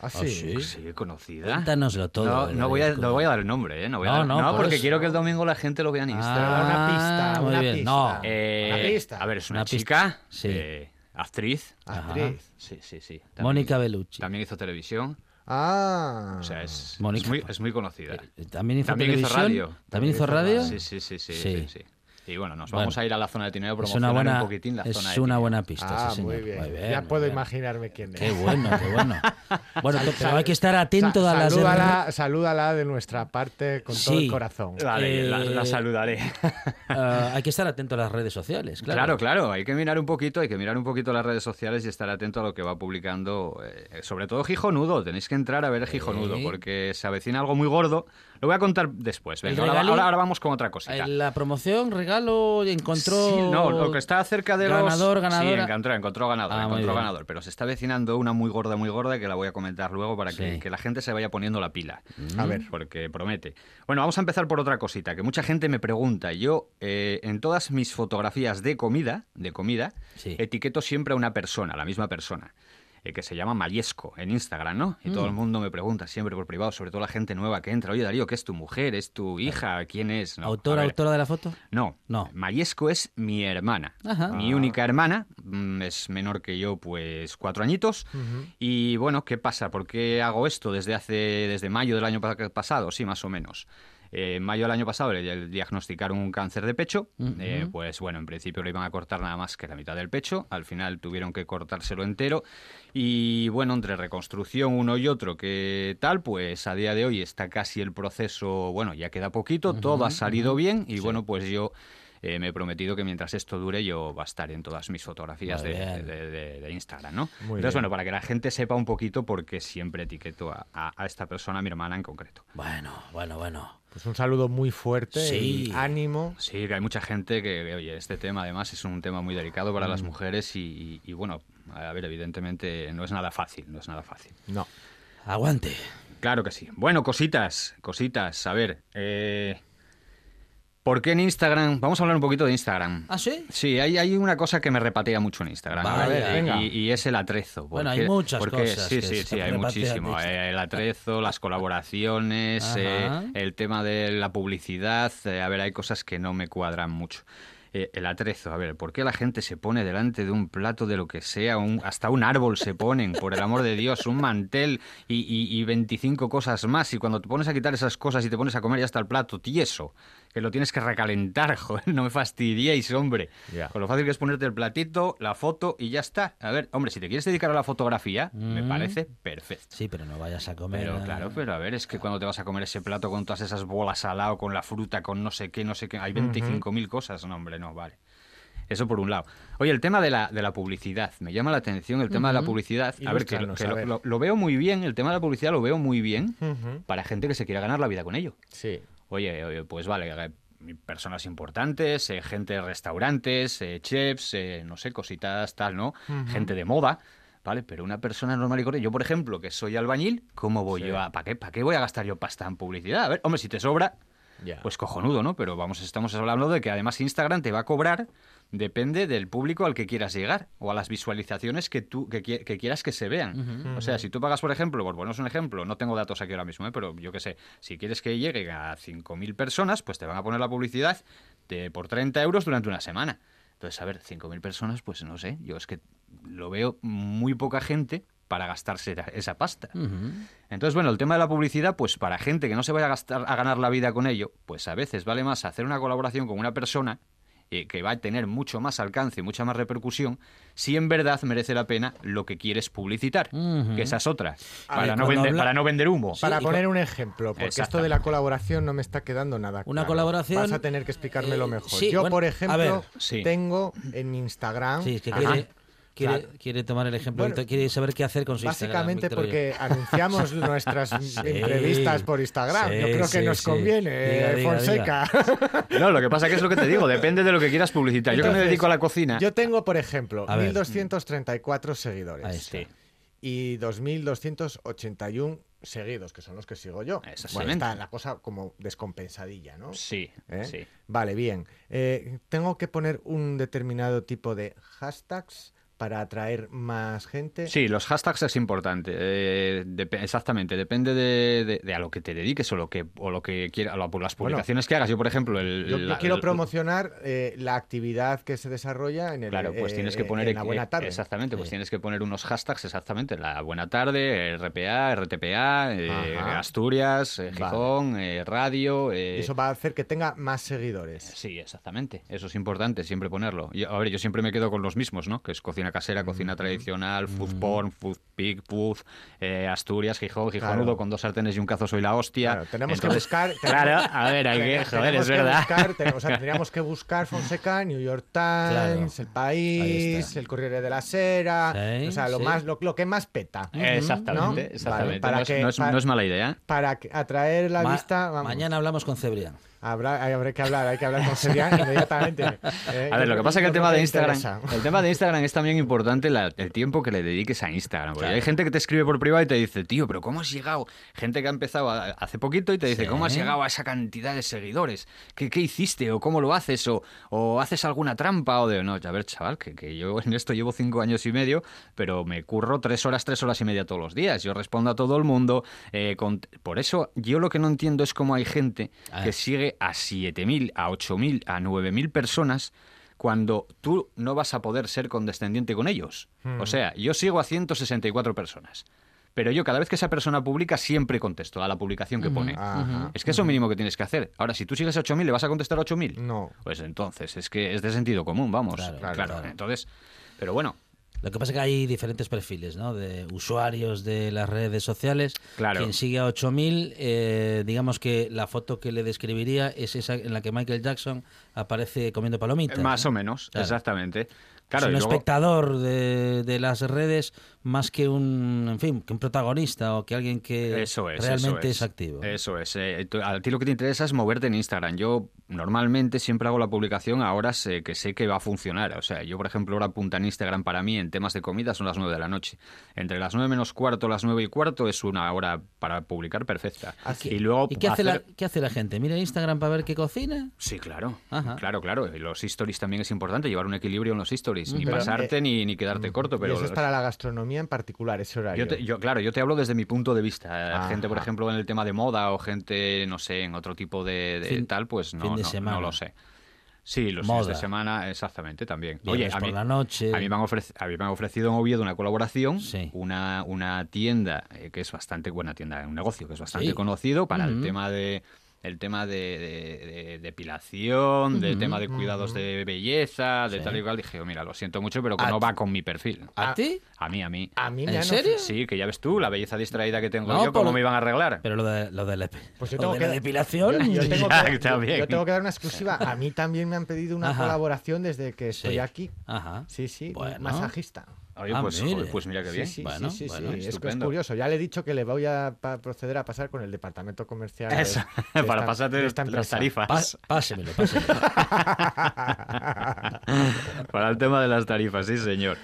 Ah, sí. sí. Sí, conocida. Cuéntanoslo todo. No, de no voy, a, no voy a dar el nombre, ¿eh? No, voy a No, dar- no, no, por porque eso. quiero que el domingo la gente lo vea en Instagram. Ah, una pista, muy una bien. pista. No. Eh, Una pista. A ver, es una, Una pista. chica, Sí. eh, actriz. Actriz. Sí, sí, sí. También- Mónica Bellucci. También hizo televisión. Ah. O sea, es, Mónica. es, muy, es muy conocida. Eh, También hizo También hizo televisión. radio. ¿También hizo radio? Sí, sí, sí, sí. Sí. sí, sí. Y bueno, nos Bueno. vamos a ir a la zona de Tineo Es promocionar una buena, un poquitín la es zona de una buena pista, Ah, sí, señor. muy bien. Muy bien, ya muy puedo bien. imaginarme quién es. Qué bueno, qué bueno. Bueno, Sal- pero hay que estar atento Sa- a las... salúdala, salúdala de nuestra parte con todo Sí. el corazón. Vale, la, la Eh, saludaré. Ah, hay que estar atento a las redes sociales, claro. Claro, claro, hay que mirar un poquito, hay que mirar un poquito las redes sociales y estar atento a lo que va publicando, eh, sobre todo Gijonudo, tenéis que entrar a ver Gijonudo, Sí. porque se avecina algo muy gordo, lo voy a contar después, venga, ahora, regalín- ahora- ahora vamos con otra cosita. La promoción, regalo, encontró... Sí, no, lo que está cerca de los... Ganador, ganadora. Sí, encontró, encontró ganador, Ah, encontró ganador, pero se está avecinando una muy gorda, muy gorda, que la voy a comentar luego para que, Sí. que la gente se vaya poniendo la pila. A ver. Porque promete. Bueno, vamos a empezar por otra cosita, que mucha gente me pregunta. Yo, eh, en todas mis fotografías de comida, de comida, Sí. etiqueto siempre a una persona, a la misma persona. Eh, que se llama Mayesco en Instagram, ¿no? Y todo Mm. el mundo me pregunta siempre por privado, sobre todo la gente nueva que entra. Oye, Darío, ¿qué es tu mujer? ¿Es tu hija? ¿Quién es? No, ¿Autora, autora de la foto? No, No. Mayesco es mi hermana. Ajá. Mi única hermana, mm, es menor que yo, pues cuatro añitos. Y bueno, ¿qué pasa? ¿Por qué hago esto desde hace desde mayo del año pa- pasado? Sí, más o menos. Eh, en mayo del año pasado le diagnosticaron un cáncer de pecho. Eh, pues bueno, en principio le iban a cortar nada más que la mitad del pecho. Al final tuvieron que cortárselo entero. Y bueno, entre reconstrucción uno y otro, que tal, pues a día de hoy está casi el proceso, bueno, ya queda poquito, todo ha salido bien. Y bueno, pues yo eh, me he prometido que mientras esto dure yo va a estar en todas mis fotografías de, bien. de- de- de Instagram, ¿no? Muy Entonces, bien. bueno, para que la gente sepa un poquito por qué siempre etiqueto a, a- a esta persona, a mi hermana en concreto. Bueno, bueno, bueno. Pues un saludo muy fuerte Sí. y ánimo. Sí, que hay mucha gente que, que, oye, este tema además es un tema muy delicado para Mm. las mujeres y, y- y, bueno, a ver, evidentemente no es nada fácil, no es nada fácil. No. Aguante. Claro que sí. Bueno, cositas, cositas. A ver, eh, ¿Por qué en Instagram? Vamos a hablar un poquito de Instagram. ¿Ah, sí? Sí, hay, hay una cosa que me repatea mucho en Instagram. Vaya. A ver, y- venga. y, y es el atrezo. Bueno, hay muchas porque- cosas Sí, que sí, sí, hay muchísimo. Eh, El atrezo, las colaboraciones, eh, el tema de la publicidad. eh, a ver, hay cosas que no me cuadran mucho. Eh, el atrezo, a ver, ¿por qué la gente se pone delante de un plato de lo que sea? Un- hasta un árbol se ponen, por el amor de Dios, un mantel y, y, y 25 cosas más. Y cuando te pones a quitar esas cosas y te pones a comer ya está el plato tieso, que lo tienes que recalentar, joder, no me fastidiéis, hombre. Ya. Con lo fácil que es ponerte el platito, la foto y ya está. A ver, hombre, si te quieres dedicar a la fotografía, me Mm. parece perfecto. Sí, pero no vayas a comer. Pero a- claro, pero a ver, es que cuando te vas a comer ese plato con todas esas bolas al lado, con la fruta, con no sé qué, no sé qué, hay 25.000 cosas, no, hombre, no, vale. Eso por un lado. Oye, el tema de la, de la publicidad, me llama la atención el tema de la publicidad. A ver, que, que a lo, ver. lo- lo veo muy bien, el tema de la publicidad lo veo muy bien para gente que se quiera ganar la vida con ello. Sí. Oye, oye, pues vale, eh, personas importantes, eh, gente de restaurantes, eh, chefs, eh, no sé, cositas tal, ¿no? Gente de moda, ¿vale? Pero una persona normal y corriente, yo por ejemplo, que soy albañil, ¿cómo voy yo a, ¿para qué, ¿para qué voy a gastar yo pasta en publicidad? A ver, hombre, si te sobra, Ya. pues cojonudo, ¿no? Pero vamos, estamos hablando de que además Instagram te va a cobrar, depende del público al que quieras llegar o a las visualizaciones que tú que, qui- que quieras que se vean. O sea, si tú pagas, por ejemplo, por ponernos un ejemplo, no tengo datos aquí ahora mismo, ¿eh? pero yo qué sé, si quieres que llegue a 5.000 personas, pues te van a poner la publicidad de, por 30 euros durante una semana. Entonces, a ver, 5.000 personas, pues no sé, yo es que lo veo muy poca gente para gastarse esa- pasta. Entonces, bueno, el tema de la publicidad, pues para gente que no se vaya a, gastar, a ganar la vida con ello, pues a veces vale más hacer una colaboración con una persona eh, que va a tener mucho más alcance, mucha más repercusión, si en verdad merece la pena lo que quieres publicitar, que esa es otra, A para, ver, no vender, habla- para no vender humo. Sí, Para poner un ejemplo, porque esto de la colaboración no me está quedando nada Una claro. colaboración, Vas a tener que explicármelo eh, mejor. sí, Yo, bueno, por ejemplo, ver. Sí. tengo en Instagram... Sí, es que Ajá. quiere, quiere, Claro. quiere tomar el ejemplo, Bueno, quiere saber qué hacer con su Básicamente Instagram, Víctor porque anunciamos nuestras Sí. entrevistas por Instagram. Yo creo que sí, nos sí. conviene, Diga, diga, Fonseca. No, lo que pasa que es lo que te digo, depende de lo que quieras publicitar. Yo que me dedico a la cocina. Yo tengo, por ejemplo, A ver. 1.234 seguidores. Ahí está. Sí. y 2.281 seguidos, que son los que sigo yo. Bueno, Exactamente. está la cosa como descompensadilla, ¿no? Sí, ¿Eh? sí. Vale, bien. Eh, tengo que poner un determinado tipo de hashtags para atraer más gente. Sí, los hashtags es importante. eh, exactamente, depende de, de- de a lo que te dediques o lo que o lo que quieras, o las publicaciones que hagas. Yo, por ejemplo, el, Yo, quiero el- promocionar eh, la actividad que se desarrolla en el Claro, pues eh, tienes que poner en la eh, buena tarde. Exactamente, pues Sí. tienes que poner unos hashtags exactamente. La buena tarde, RPA, RTPA, eh. Asturias, eh, Vale. Gijón, eh, radio. eh, Eso va a hacer que tenga más seguidores. Sí, exactamente. Eso es importante, siempre ponerlo. Y, a ver, yo siempre me quedo con los mismos, ¿no? Que es cocina casera, cocina tradicional, food porn, food pig, food, eh, Asturias, Gijón, Gijonudo, Claro. con dos sartenes y un cazo soy la hostia. Claro, tenemos Entonces, que buscar. Claro, a ver, hay que, tenemos- joder, tenemos es que verdad. buscar, te- o sea, tendríamos que buscar Fonseca, New York Times, Claro. El País. El Corriere de la Sera, Sí, o sea, lo sí. más, lo, lo que más peta. Exactamente, ¿no? exactamente. Vale, para no, es, que- no es- para- no es mala idea. Para atraer la Ma- vista, vamos, Mañana hablamos con Cebrián. Habrá, habrá que hablar, hay que hablar con Serian inmediatamente. Eh, A ver, lo que pasa es que el tema de Instagram, interesa. el tema de Instagram es también importante la- el tiempo que le dediques a Instagram. Porque Claro. hay gente que te escribe por privado y te dice, tío, pero ¿cómo has llegado? Gente que ha empezado a- hace poquito y te dice, Sí. ¿cómo has llegado a esa cantidad de seguidores? ¿Qué, qué hiciste? ¿O cómo lo haces? ¿O, o haces alguna trampa? O de, no, a ver, chaval, que, que yo en esto llevo cinco años y medio, pero me curro tres horas, tres horas y media todos los días. Yo respondo a todo el mundo. eh, con- Por eso, yo lo que no entiendo es cómo hay gente que ver. A 7.000, a 8.000, a 9.000 personas cuando tú no vas a poder ser condescendiente con ellos. O sea, yo sigo a 164 personas. Pero yo cada vez que esa persona publica siempre contesto a la publicación que pone. Ajá. Es que eso es mínimo que tienes que hacer. Ahora, si tú sigues a 8.000, ¿le vas a contestar a 8.000? No. Pues entonces, es que es de sentido común, vamos. Claro, Claro, claro, claro. Entonces, pero bueno, Lo que pasa es que hay diferentes perfiles, ¿no? De usuarios de las redes sociales. Claro. Quien sigue a 8000, eh, digamos que la foto que le describiría es esa en la que Michael Jackson aparece comiendo palomitas. más ¿no? o menos, Claro. exactamente. Es un luego- espectador de, de las redes más que un, en fin, que un protagonista o que alguien que Eso es, realmente eso es. activo. Eso es. eh, tú- a ti lo que te interesa es moverte en Instagram. Yo normalmente siempre hago la publicación a horas eh, que sé que va a funcionar. O sea, yo, por ejemplo, hora punta en Instagram para mí en temas de comida son las 9 de la noche. Entre las 9 menos cuarto, las 9 y cuarto es una hora para publicar perfecta. ¿Qué- Y luego ¿Y qué hace, hacer- la, qué hace la gente? ¿Mira Instagram para ver qué cocina? Sí, claro. Ajá. Claro, claro. Y los stories también es importante, llevar un equilibrio en los stories. Ni Pero, pasarte eh, ni, ni quedarte corto. y Pero eso es para la gastronomía en particular, ese horario. Yo, te- yo, claro, yo te hablo desde mi punto de vista. Ajá. Gente, por ejemplo, en el tema de moda o gente, no sé, en otro tipo de, de Fin- tal, pues no, fin de no, semana. no lo sé. Sí, los fines de semana, exactamente, también. Oye, a por mí, la noche. a, mí me han ofreci- a mí me han ofrecido en Oviedo una colaboración, Sí. una, una tienda eh, que es bastante buena tienda, un negocio que es bastante Sí. conocido para el tema de el tema de, de- de depilación, del tema de cuidados de belleza, de Sí. tal y cual. Dije, oh, mira, lo siento mucho, pero que ¿A no va con mi perfil. ¿A ti? A mí, a mí. A mí me ¿En han serio? Sí, que ya ves tú, la belleza distraída que tengo No, yo, ¿cómo me iban a arreglar? Pero lo de, lo de la, Pues yo lo tengo de que- la depilación. Yo, yo tengo Ya, que, está yo- bien. yo tengo que dar una exclusiva. A mí también me han pedido una Ajá. colaboración desde que estoy Sí. aquí. Ajá. Sí, sí, Bueno. masajista. Oye, Ah, pues, mire. pues mira qué bien. sí, Bueno, sí, sí, bueno, sí. Es, que es estupendo. curioso. Ya le he dicho que le voy a proceder a pasar con el departamento comercial. de- Eso, de para pasarte las tarifas. Pás- pásemelo, pásemelo. Para el tema de las tarifas, sí, señor.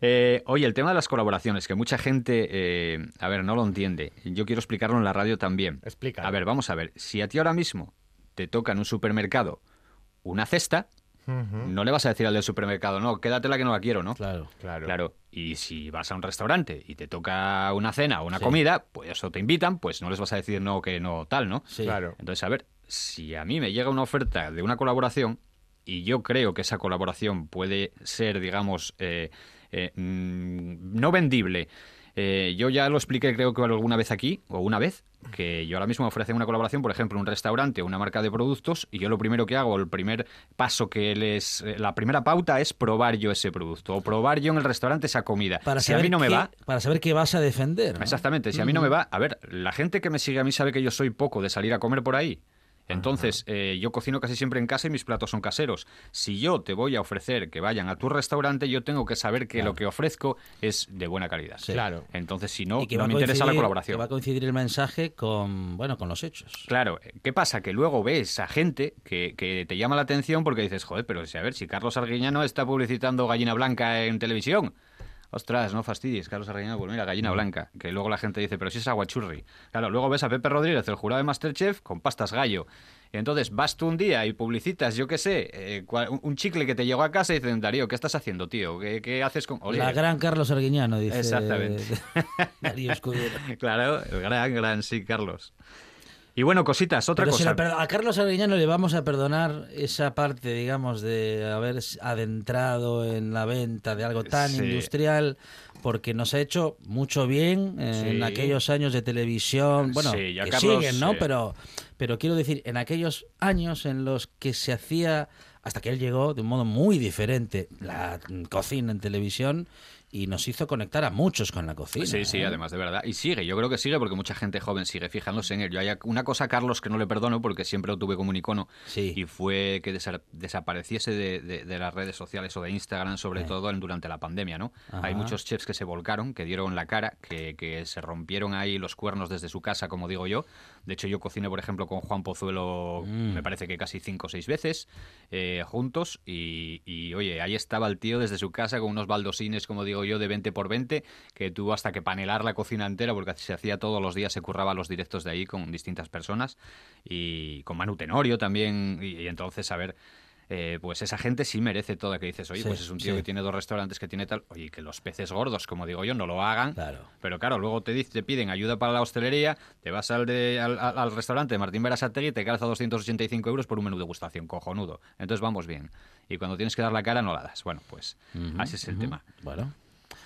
Eh, oye, el tema de las colaboraciones, que mucha gente, eh, a ver, no lo entiende. Yo quiero explicarlo en la radio también. Explícalo. A ver, vamos a ver. Si a ti ahora mismo te toca en un supermercado una cesta, No le vas a decir al del supermercado, no, quédatela que no la quiero, ¿no? Claro. Claro. Claro, y si vas a un restaurante y te toca una cena o una Sí. comida, pues o te invitan, pues no les vas a decir no que no tal, ¿no? Sí. Claro. Entonces, a ver, si a mí me llega una oferta de una colaboración y yo creo que esa colaboración puede ser, digamos, eh, eh, mm, no vendible. Eh, yo ya lo expliqué creo que alguna vez aquí, o una vez, que yo ahora mismo me ofrecen una colaboración, por ejemplo, un restaurante o una marca de productos, y yo lo primero que hago, el primer paso que les... eh, La primera pauta es probar yo ese producto, o probar yo en el restaurante esa comida. Para si a saber mí no me qué- va, Para saber qué vas a defender. ¿no? Exactamente, si a mí no me va, a ver, la gente que me sigue a mí sabe que yo soy poco de salir a comer por ahí. Entonces, eh, yo cocino casi siempre en casa y mis platos son caseros. Si yo te voy a ofrecer que vayan a tu restaurante, yo tengo que saber que lo que ofrezco es de buena calidad. Sí. Claro. Entonces, si no, que no va a me interesa la coincidir- colaboración. que va a coincidir el mensaje con, bueno, con los hechos. Claro, ¿qué pasa? Que luego ves a gente que, que te llama la atención porque dices, joder, pero si a ver, si Carlos Arguiñano está publicitando gallina blanca en televisión. Ostras, no fastidies, Carlos Arguiñano, pues mira, gallina blanca. Que luego la gente dice, pero si es aguachurri. Claro, luego ves a Pepe Rodríguez, el jurado de Masterchef, con pastas gallo. Y entonces vas tú un día y publicitas, yo qué sé, eh, un- un chicle que te llegó a casa y dicen, Darío, ¿qué estás haciendo, tío? ¿Qué, qué haces con...? Oye, La gran Carlos Arguiñano, dice. Exactamente. Darío Escudero. Claro, el gran, gran, sí, Carlos. Y bueno, cositas, otra Pero cosa. per- a Carlos Arguiñano le vamos a perdonar esa parte, digamos, de haber adentrado en la venta de algo tan Sí. industrial, porque nos ha hecho mucho bien en Sí. aquellos años de televisión, bueno, Sí, ya que Carlos, siguen, ¿no? Pero, pero quiero decir, en aquellos años en los que se hacía, hasta que él llegó de un modo muy diferente, la cocina en televisión y nos hizo conectar a muchos con la cocina. Sí, sí, ¿eh? además, de verdad. Y sigue, yo creo que sigue porque mucha gente joven sigue fijándose en él. Yo hay una cosa, Carlos, que no le perdono porque siempre lo tuve como un icono Sí. y fue que desa- desapareciese de, de- de las redes sociales o de Instagram, sobre todo en- durante la pandemia, ¿no? Ajá. Hay muchos chefs que se volcaron, que dieron la cara, que, que se rompieron ahí los cuernos desde su casa, como digo yo. De hecho, yo cociné, por ejemplo, con Juan Pozuelo, Mm. me parece que casi cinco o seis veces eh, juntos. Y, y, oye, ahí estaba el tío desde su casa con unos baldosines, como digo yo, de 20 por 20, que tuvo hasta que panelar la cocina entera, porque se hacía todos los días, se curraba los directos de ahí con distintas personas. Y con Manu Tenorio también. Y, y entonces, a ver. Eh, pues esa gente sí merece toda que dices, oye, Sí, pues es un tío sí. que tiene dos restaurantes que tiene tal, oye, que los peces gordos, como digo yo, no lo hagan, Claro. pero claro, luego te, te piden ayuda para la hostelería, te vas al, de- al, al- restaurante de Martín Berasategui y te calza 285 euros por un menú de gustación, cojonudo. Entonces vamos bien. Y cuando tienes que dar la cara, no la das. Bueno, pues así es el tema. Bueno.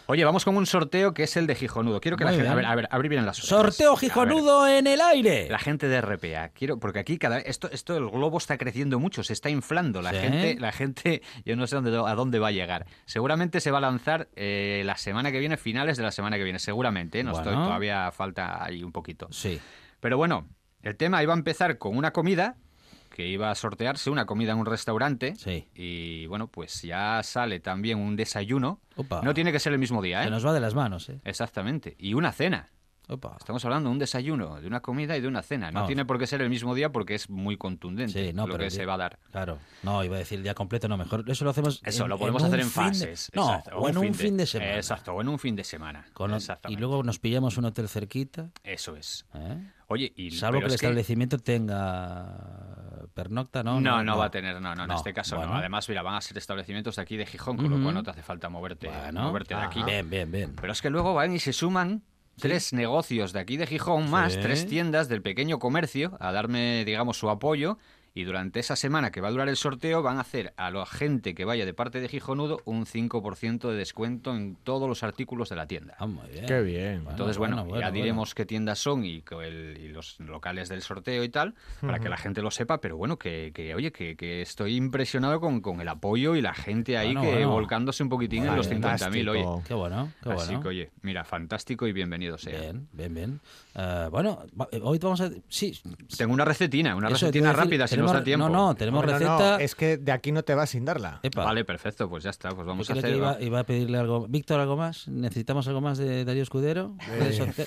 Oye, vamos con un sorteo que es el de Gijonudo. Quiero que la gente... A ver, a ver, abrir bien las orejas. Sorteo gijonudo en el aire. la gente de RPA, quiero, porque aquí cada esto, esto el globo está creciendo mucho, se está inflando. La Sí. gente, la gente, yo no sé dónde, a dónde va a llegar. Seguramente se va a lanzar eh, la semana que viene, finales de la semana que viene, seguramente. ¿eh? No estoy, todavía falta ahí un poquito. Sí. Pero bueno, el tema iba a empezar con una comida que iba a sortearse una comida en un restaurante. Sí. Y bueno, pues ya sale también un desayuno. Opa. No tiene que ser el mismo día, Se ¿eh? nos va de las manos, ¿eh? Exactamente. Y una cena. Opa. Estamos hablando de un desayuno, de una comida y de una cena. No tiene por qué ser el mismo día porque es muy contundente Sí, no, lo pero que el se va a dar. Claro. No, iba a decir el día completo, no, mejor. Eso lo hacemos. Eso en- lo podemos hacer en de- fases. No, exacto, o en un fin de semana. Exacto, o en un fin de semana. Con- y luego nos pillamos un hotel cerquita. Eso es. ¿eh? Oye, y Salvo que el que- establecimiento tenga pernocta, ¿no? No, no, va a tener, no, no, en No, este caso bueno. no. Además, mira, van a ser establecimientos de aquí de Gijón, con lo cual no te hace falta moverte, Bueno, moverte de aquí. Bien, bien, bien. Pero es que luego van y se suman tres negocios de aquí de Gijón, más Sí. tres tiendas del pequeño comercio a darme, digamos, su apoyo. Y durante esa semana que va a durar el sorteo van a hacer a la gente que vaya de parte de Gijonudo un 5% de descuento en todos los artículos de la tienda. Ah, muy bien. Qué bien. Entonces, bueno, bueno, ya bueno, diremos qué tiendas son y, co- el- y los locales del sorteo y tal, para que la gente lo sepa, pero bueno, que, que, oye, que, que estoy impresionado con, con el apoyo y la gente ahí Bueno, que bueno. volcándose un poquitín en los 50.000, Fantástico. oye. Qué bueno, qué Así bueno. que, oye, mira, fantástico y bienvenido sea. Bien, bien, bien. Eh, bueno, eh, hoy vamos a... Sí, Tengo una recetina, una Eso recetina decir, rápida, si tenemos- nos da tiempo. No, no, tenemos no, receta... es que de aquí no te vas sin darla. Epa, Vale, perfecto, pues ya está, pues vamos yo a hacer... iba, va- iba a pedirle algo... Víctor, ¿algo más? ¿Necesitamos algo más de Darío Escudero? ¿Redes socia-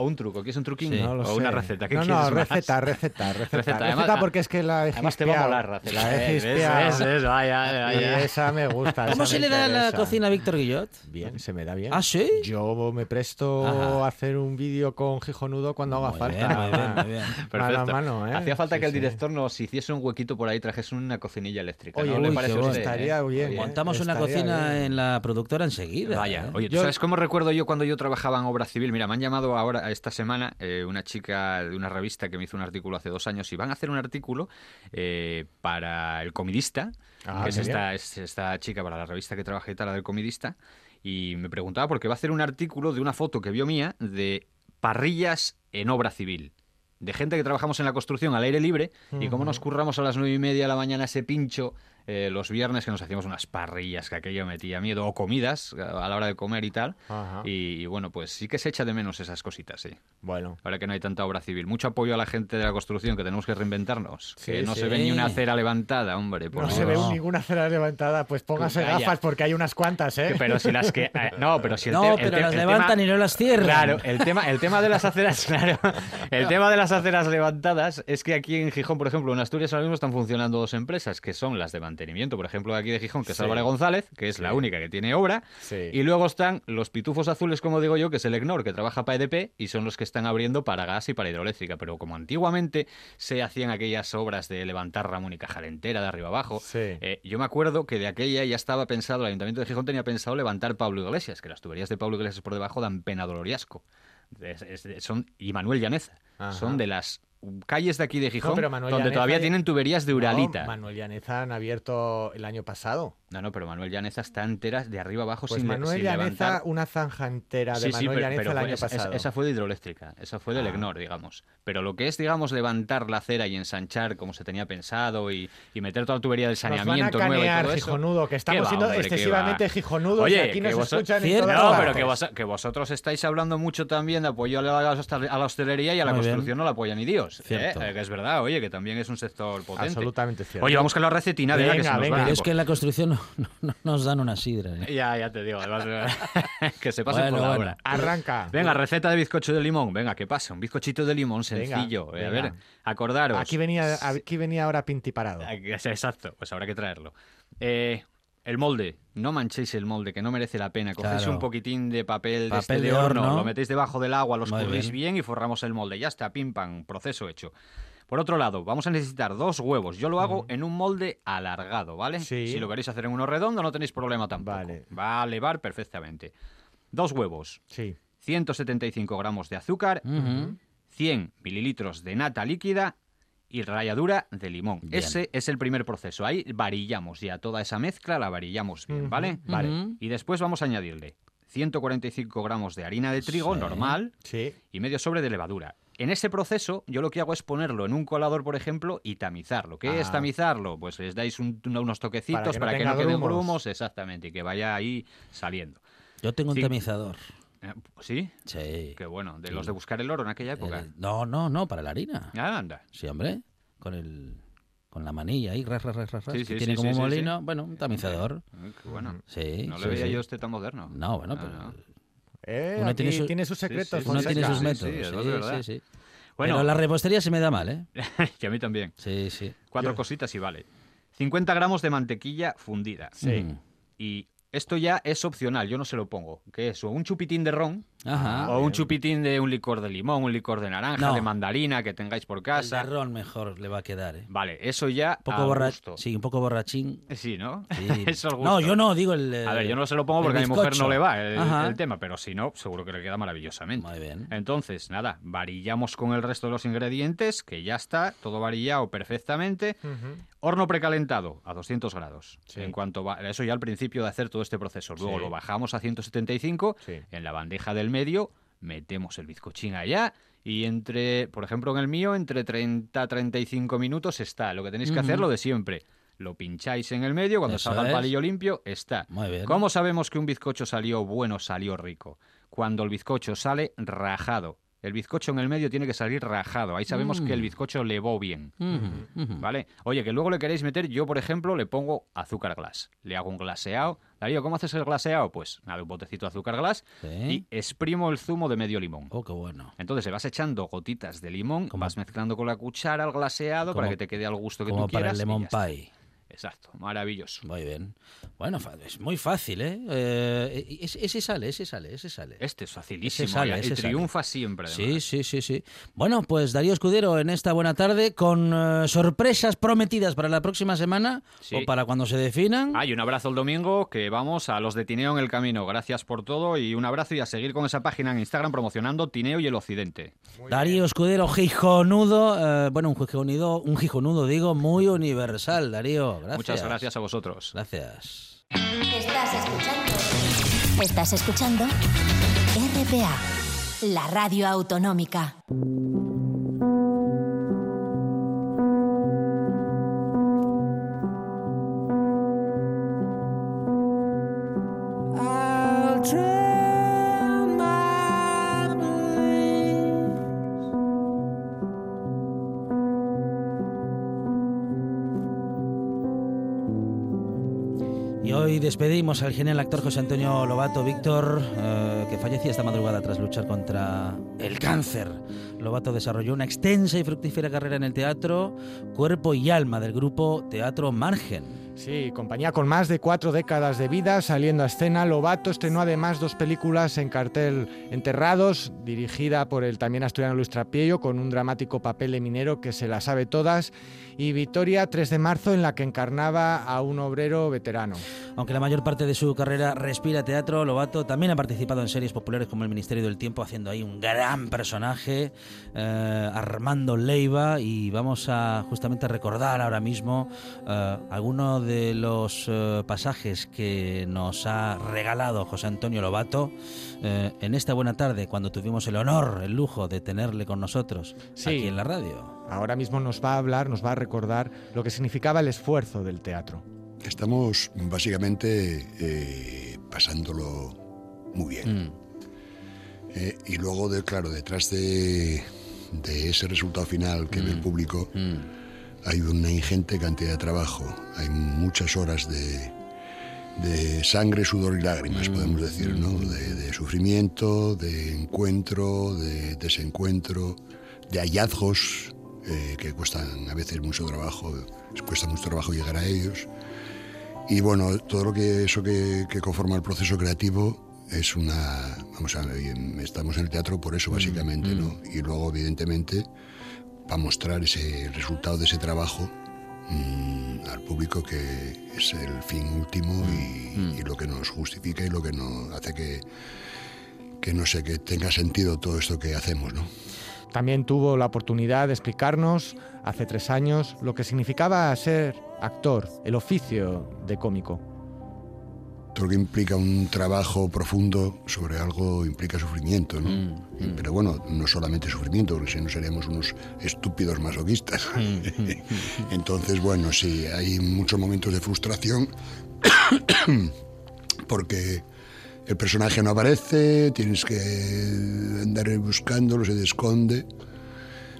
O un truco, ¿quieres un truquín? Sí. No lo o una receta, ¿qué no, quieres no, más? receta, receta, receta. Receta, además- porque es que la he Además te va a molar, receta. La he Eh, esa me gusta. ¿Cómo se le da la cocina a Víctor Guillot? Bien, se me da bien. ¿Ah, sí? Yo me presto Ajá. a hacer un vídeo con Gijonudo cuando haga Muy falta. bien, muy bien, muy bien. Perfecto. Mano a mano, ¿eh? Hacía falta Sí, que el sí. director nos hiciese un huequito por ahí, trajese una cocinilla eléctrica. Oye, ¿no? ¿Le uy, parece usted, Estaría eh? Montamos una cocina en la productora enseguida. Vaya, oye, ¿tú Yo- ¿sabes cómo recuerdo yo cuando yo trabajaba en obra civil? Mira, me han llamado ahora, esta semana, eh, una chica de una revista que me hizo un artículo hace dos años y van a hacer un artículo eh, para El Comidista, Ah, que es esta chica para la revista que trabaja y tal, la del Comidista, y me preguntaba porque va a hacer un artículo de una foto que vio mía de parrillas en obra civil. De gente que trabajamos en la construcción al aire libre y cómo nos curramos a las nueve y media de la mañana ese pincho eh, los viernes que nos hacíamos unas parrillas que aquello metía miedo o comidas a la hora de comer y tal. Y, y bueno, pues sí que se echa de menos esas cositas, sí. Bueno. Ahora que no hay tanta obra civil. Mucho apoyo a la gente de la construcción, que tenemos que reinventarnos. Sí, que no sí. se ve ni una acera levantada, hombre. por No Dios. se ve no. ninguna cera levantada, pues póngase Calla. gafas porque hay unas cuantas, ¿eh? Pero si las que... eh, no, pero si el No, el pero las el levantan tema- y no las cierran. Claro, el tema, el tema de las aceras, claro, el tema de las aceras levantadas es que aquí en Gijón, por ejemplo, en Asturias ahora mismo están funcionando dos empresas, que son las de mantenimiento, por ejemplo, de aquí de Gijón, que es Sí. Álvarez González, que es la única que tiene obra, Sí. y luego están los pitufos azules, como digo yo, que es el EGNOR, que trabaja para EDP, y son los que están abriendo para gas y para hidroeléctrica, pero como antiguamente se hacían aquellas obras de levantar Ramón y Cajal entera de arriba abajo, eh, yo me acuerdo que de aquella ya estaba pensado, el Ayuntamiento de Gijón tenía pensado levantar Pablo Iglesias, que las tuberías de Pablo Iglesias por debajo dan pena dolor y asco. Es- es- son, y Manuel Llaneza. Ajá. Son de las calles de aquí de Gijón pero donde Llaneza todavía tienen tuberías de Uralita. No, Manuel Llaneza han abierto el año pasado. No, no, pero Manuel Llaneza está entera de arriba abajo Pues sin, Manuel sin Llaneza, levantar. una zanja entera de Sí, sí, Manuel pero, Llaneza pero el año esa, pasado. esa fue de hidroeléctrica, esa fue del Ah. EGNOR, digamos. Pero lo que es, digamos, levantar la acera y ensanchar como se tenía pensado y, y meter toda la tubería del Nos van a saneamiento nueva y canear, todo eso. gijonudo, que ¿Qué estamos va, siendo hombre, excesivamente va? gijonudos Oye, y aquí nos vos- escuchan en Cierto. todas No, pero que, vos- que vosotros estáis hablando mucho también de apoyo a la, a la- hostelería y a la Muy bien. construcción no la apoya ni Dios. ¿eh? Cierto. Eh, que es verdad, oye, que también es un sector potente. Absolutamente cierto. Oye, vamos con la recetina, venga, que se nos venga. va es que en la construcción no, no- no nos dan una sidra. ¿eh? Ya, ya te digo, además, que se pase Bueno, por la bueno. obra. Arranca. Venga, receta de bizcocho de limón. Venga, ¿qué pasa? Un bizcochito de limón Venga, sencillo. Eh, a venga. ver, acordaros. Aquí venía, aquí venía ahora Pintiparado. Aquí- Exacto, pues habrá que traerlo. Eh, el molde, no manchéis el molde, que no merece la pena. Cogéis Claro. un poquitín de papel, de, Papel este de de horno, horno. lo metéis debajo del agua, lo Muy escurrís bien. bien. y forramos el molde. Ya está, pim pam, proceso hecho. Por otro lado, vamos a necesitar dos huevos. Yo lo hago en un molde alargado, ¿vale? Sí. Si lo queréis hacer en uno redondo, no tenéis problema tampoco. Vale. Va a elevar perfectamente. Dos huevos, Sí. 175 gramos de azúcar, Ujú. 100 mililitros de nata líquida y ralladura de limón. Bien. Ese es el primer proceso. Ahí varillamos ya toda esa mezcla, la varillamos bien, ¿vale? vale. Y después vamos a añadirle 145 gramos de harina de trigo Sí. normal Sí. y medio sobre de levadura. En ese proceso, yo lo que hago es ponerlo en un colador, por ejemplo, y tamizarlo. ¿Qué es Ah. tamizarlo? Pues les dais un- unos toquecitos Para que no queden grumos. grumos, exactamente, y que vaya ahí saliendo. Yo tengo un Sí. tamizador. Eh, ¿Sí? Sí. Qué bueno. De Sí. los de buscar el oro en aquella época. El- no, no, no, para la harina. Ah, anda. Sí, hombre. Con el. con la manilla ahí, ras, ras, ras, ras, ras, Sí, que sí, tiene sí, como sí, un sí, molino, bueno, un tamizador. Qué bueno. Sí, No le sí, veía sí. yo este tan moderno. No, bueno, No, pero no. Eh, Uno tiene tiene, su- sus secretos. sí, sí, uno tiene sus métodos. sí, Sí, eso es verdad. sí, sí. Bueno, Pero la repostería se me da mal, ¿eh? que a mí también. Sí, sí. Cuatro cositas y vale. 50 gramos de mantequilla fundida. Sí. Mm. Y esto ya es opcional, yo no se lo pongo. ¿Qué es? Un chupitín de ron, Ajá. o un chupitín de un licor de limón, un licor de naranja, No. de mandarina que tengáis por El casa. de ron mejor le va a quedar, ¿eh? Vale, eso ya Un poco a borra- gusto. Sí, un poco borrachín. Sí, ¿no? Sí. Eso al no, yo no, digo el... A ver, yo no se lo pongo el porque a mi mujer no le va el, el tema, pero si no, seguro que le queda maravillosamente. Muy bien. Entonces, nada, varillamos con el resto de los ingredientes, que ya está, todo varillado perfectamente. Horno precalentado a 200 grados. Sí. En cuanto va, eso ya al principio de hacer todo este proceso. Luego Sí. lo bajamos a 175. Sí. En la bandeja del medio metemos el bizcochín allá y entre, por ejemplo, en el mío, entre 30 35 minutos está. Lo que tenéis que hacer Ujú. lo de siempre. Lo pincháis en el medio, cuando Eso salga el palillo limpio, está. Muy bien. ¿Cómo sabemos que un bizcocho salió bueno, salió rico? Cuando el bizcocho sale rajado. El bizcocho en el medio tiene que salir rajado. Ahí sabemos que el Mm. bizcocho levó bien. Ujú, ujú. ¿Vale? Oye, que luego le queréis meter, yo por ejemplo le pongo azúcar glass. Le hago un glaseado. Darío, ¿cómo haces el glaseado? Pues nada, un botecito de azúcar glass Sí. y exprimo el zumo de medio limón. Oh, qué bueno. Entonces le vas echando gotitas de limón, vas mezclando con la cuchara el glaseado para que te quede al gusto que Como tú para quieras. el y lemon pie. Exacto, maravilloso. Muy bien. Bueno, es muy fácil, ¿eh? Eh, ese, ese sale, ese sale, ese sale. Este es facilísimo. Ese sale, y ese sale. triunfa siempre. Sí, además. sí, sí, sí. Bueno, pues Darío Escudero en esta buena tarde con eh, sorpresas prometidas para la próxima semana Sí. o para cuando se definan. Ah, y un abrazo el domingo, que vamos a los de Tineo en el camino. Gracias por todo y un abrazo y a seguir con esa página en Instagram promocionando Tineo y el Occidente. Darío Escudero, gijonudo, eh, bueno, un gijonudo, un gijonudo digo, muy universal, Darío. Gracias. Muchas gracias a vosotros. Gracias. Estás escuchando. Estás escuchando RPA, la radio autonómica. Despedimos al genial actor José Antonio Lobato Víctor, eh, que fallecía esta madrugada tras luchar contra el cáncer. Lobato desarrolló una extensa y fructífera carrera en el teatro, cuerpo y alma del grupo Teatro Margen. Sí, compañía con más de cuatro décadas de vida, saliendo a escena, Lobato estrenó además dos películas en cartel Enterrados, dirigida por el también asturiano Luis Trapiello, con un dramático papel de minero que se la sabe todas, y Victoria 3 de marzo, en la que encarnaba a un obrero veterano. Aunque la mayor parte de su carrera respira teatro, Lobato también ha participado en series populares como El Ministerio del Tiempo, haciendo ahí un gran personaje, eh, Armando Leiva, y vamos a justamente recordar ahora mismo eh, algunos de los eh, pasajes que nos ha regalado José Antonio Lobato en esta buena tarde, cuando tuvimos el honor, el lujo de tenerle con nosotros Sí. aquí en la radio. Ahora mismo nos va a hablar, nos va a recordar lo que significaba el esfuerzo del teatro. Estamos básicamente eh, pasándolo muy bien. Mm. Eh, y luego, de, claro, detrás de, de ese resultado final que ve el público, Mm. hay una ingente cantidad de trabajo. Hay muchas horas de, de sangre, sudor y lágrimas, podemos decir, ¿no? De, de sufrimiento, de encuentro, de desencuentro, de hallazgos eh, que cuestan a veces mucho trabajo, cuesta mucho trabajo llegar a ellos. Y bueno, todo lo que eso que, que conforma el proceso creativo es una, vamos a ver, estamos en el teatro por eso básicamente, ¿no? Y luego evidentemente para mostrar ese el resultado de ese trabajo mm, al público que es el fin último y, y lo que nos justifica y lo que nos hace que que no sé que tenga sentido todo esto que hacemos, ¿no? También tuvo la oportunidad de explicarnos hace tres años lo que significaba ser actor, el oficio de cómico. todo lo que implica un trabajo profundo sobre algo implica sufrimiento, ¿no? Y- Pero bueno, no solamente sufrimiento, porque si no seríamos unos estúpidos masoquistas. Entonces, bueno, sí, hay muchos momentos de frustración porque el personaje no aparece, tienes que andar buscándolo, se te esconde.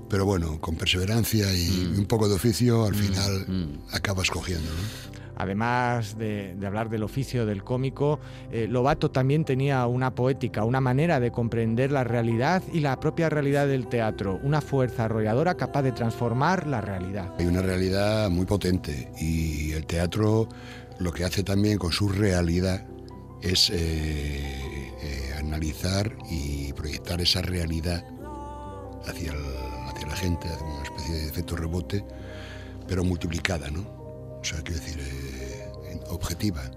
pero bueno, con perseverancia y un poco de oficio, al final acabas cogiendo. ¿no? Además de, de hablar del oficio del cómico, eh, Lobato también tenía una poética, una manera de comprender la realidad y la propia realidad del teatro, una fuerza arrolladora capaz de transformar la realidad. Hay una realidad muy potente y el teatro lo que hace también con su realidad es eh, eh, analizar y proyectar esa realidad hacia, el- hacia la gente, hacia una especie de efecto rebote, pero multiplicada, ¿no? O sea, quiero decir, eh, objetiva.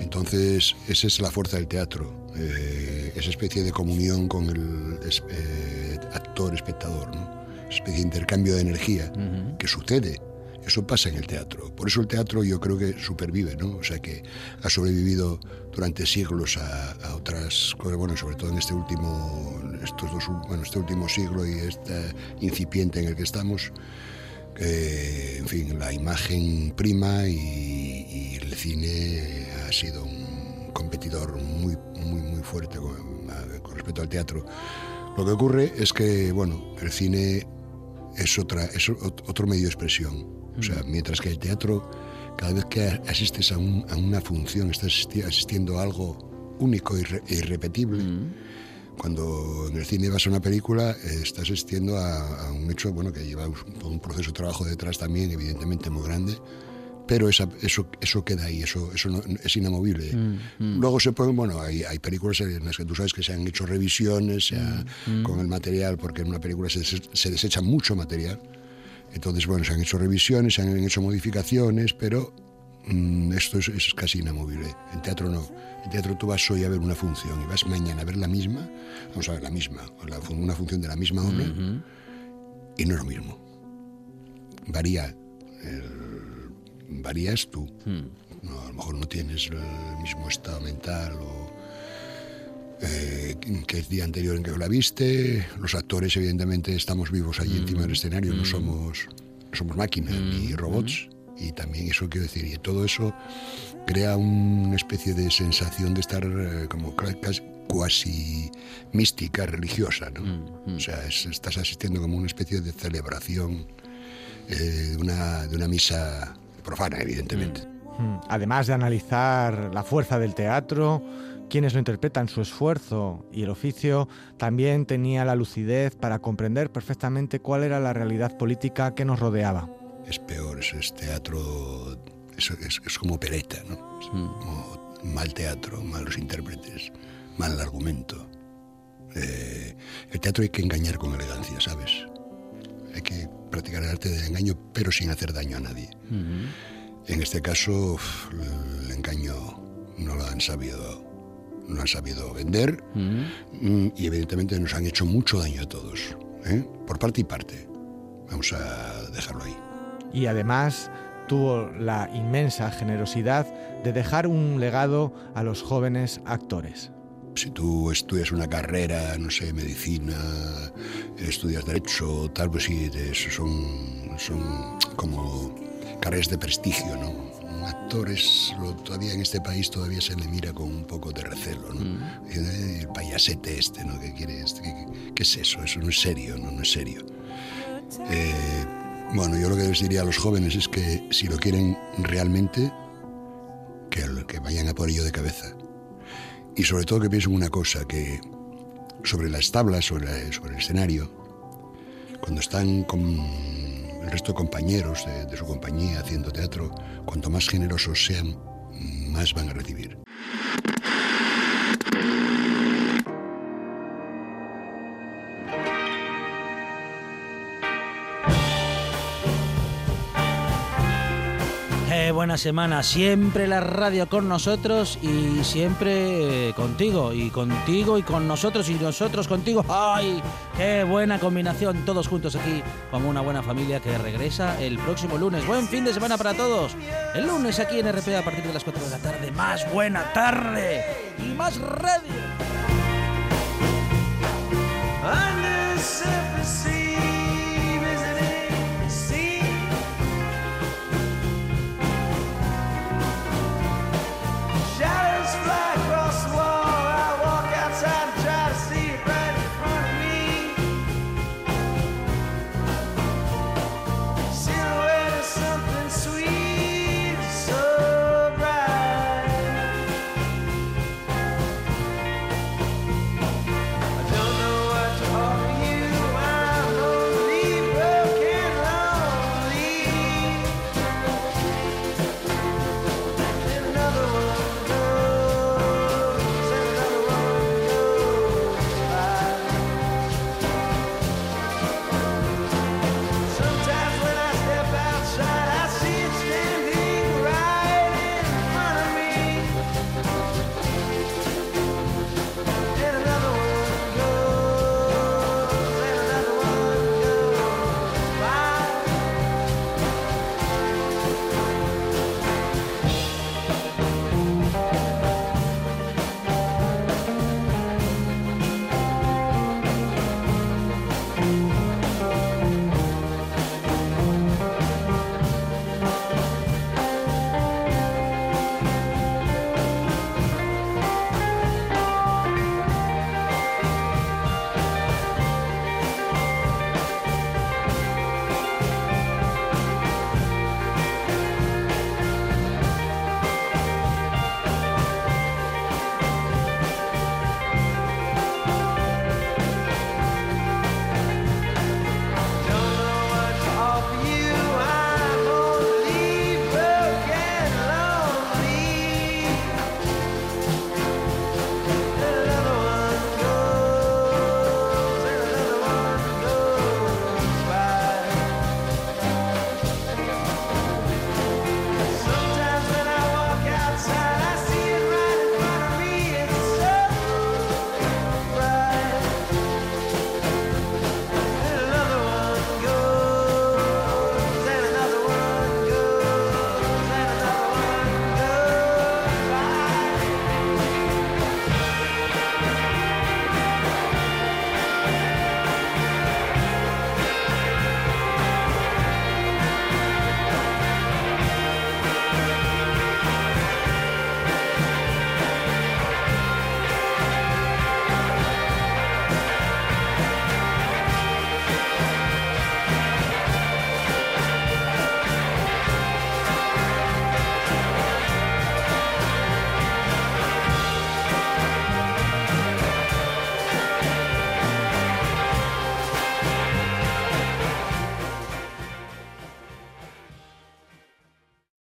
Entonces, esa es la fuerza del teatro, eh, esa especie de comunión con el es- eh, actor-espectador, ¿no? Esa especie de intercambio de energía que sucede. Eso pasa en el teatro. Por eso el teatro yo creo que supervive, ¿no? O sea, que ha sobrevivido durante siglos a, a otras cosas, bueno, sobre todo en este último, estos dos, bueno, este último siglo y este incipiente en el que estamos, que, en fin, la imagen prima y, y el cine ha sido un competidor muy, muy, muy fuerte con, a- con respecto al teatro. Lo que ocurre es que, bueno, el cine es, otra, es ot- otro medio de expresión. O sea, mientras que el teatro, cada vez que asistes a, un- a una función, estás asisti- asistiendo a algo único e irre- irrepetible. Cuando en el cine vas a una película, eh, estás asistiendo a, a un hecho bueno, que lleva un, un proceso de trabajo detrás también, evidentemente muy grande, pero esa- eso, eso queda ahí, eso, eso no- es inamovible. Luego se pueden, bueno, hay, hay películas en las que tú sabes que se han hecho revisiones se ha- con el material, porque en una película se, se desecha mucho material. Entonces, bueno, se han hecho revisiones, se han hecho modificaciones, pero mm, esto es, es casi inamovible. En teatro no. En teatro tú vas hoy a ver una función y vas mañana a ver la misma, vamos a ver la misma, la una función de la misma obra, y no es lo mismo. Varía. el- varías tú. No, a lo mejor no tienes el mismo estado mental o eh, que el día anterior en que la viste. Los actores, evidentemente, estamos vivos allí encima del escenario, no somos, no somos máquinas ni robots. Y también eso quiero decir, y todo eso crea una especie de sensación de estar eh, como casi, cuasi mística, religiosa, ¿no? O sea, es- estás asistiendo como una especie de celebración eh, de, una, de una misa profana, evidentemente. Mm. Además de analizar la fuerza del teatro, quienes lo interpretan, su esfuerzo y el oficio, también tenía la lucidez para comprender perfectamente cuál era la realidad política que nos rodeaba. es peor, es, es teatro, es, es- es como pereta, ¿no? Es como mal teatro, malos intérpretes, mal argumento. Eh, el teatro hay que engañar con elegancia, ¿sabes? Hay que practicar el arte del engaño, pero sin hacer daño a nadie. En este caso, el engaño no lo han sabido, no han sabido vender mm, y evidentemente nos han hecho mucho daño a todos, ¿eh? por parte y parte. Vamos a dejarlo ahí. Y además tuvo la inmensa generosidad de dejar un legado a los jóvenes actores. Si tú estudias una carrera, no sé, medicina, estudias derecho, tal, pues sí, son, son como carreras de prestigio, ¿no? Un actor es, lo- todavía en este país todavía se le mira con un poco de recelo, ¿no? Diciendo, "Eh, El payasete este, ¿no? ¿Qué quiere este? ¿Qué, qué- qué es eso? Eso no es serio, ¿no? No es serio. Eh, bueno, yo lo que les diría a los jóvenes es que si lo quieren realmente, que, que vayan a por ello de cabeza. Y sobre todo que piensen una cosa, que sobre las tablas, sobre, la- sobre el escenario, cuando están con el resto de compañeros de, de su compañía haciendo teatro, cuanto más generosos sean, más van a recibir. Eh, buena semana, siempre la radio con nosotros y siempre eh, contigo, y contigo y con nosotros y nosotros contigo. ¡Ay! ¡Qué buena combinación! Todos juntos aquí como una buena familia que regresa el próximo lunes. Buen fin de semana para todos. El lunes aquí en RP a partir de las 4 de la tarde. Más buena tarde y más radio.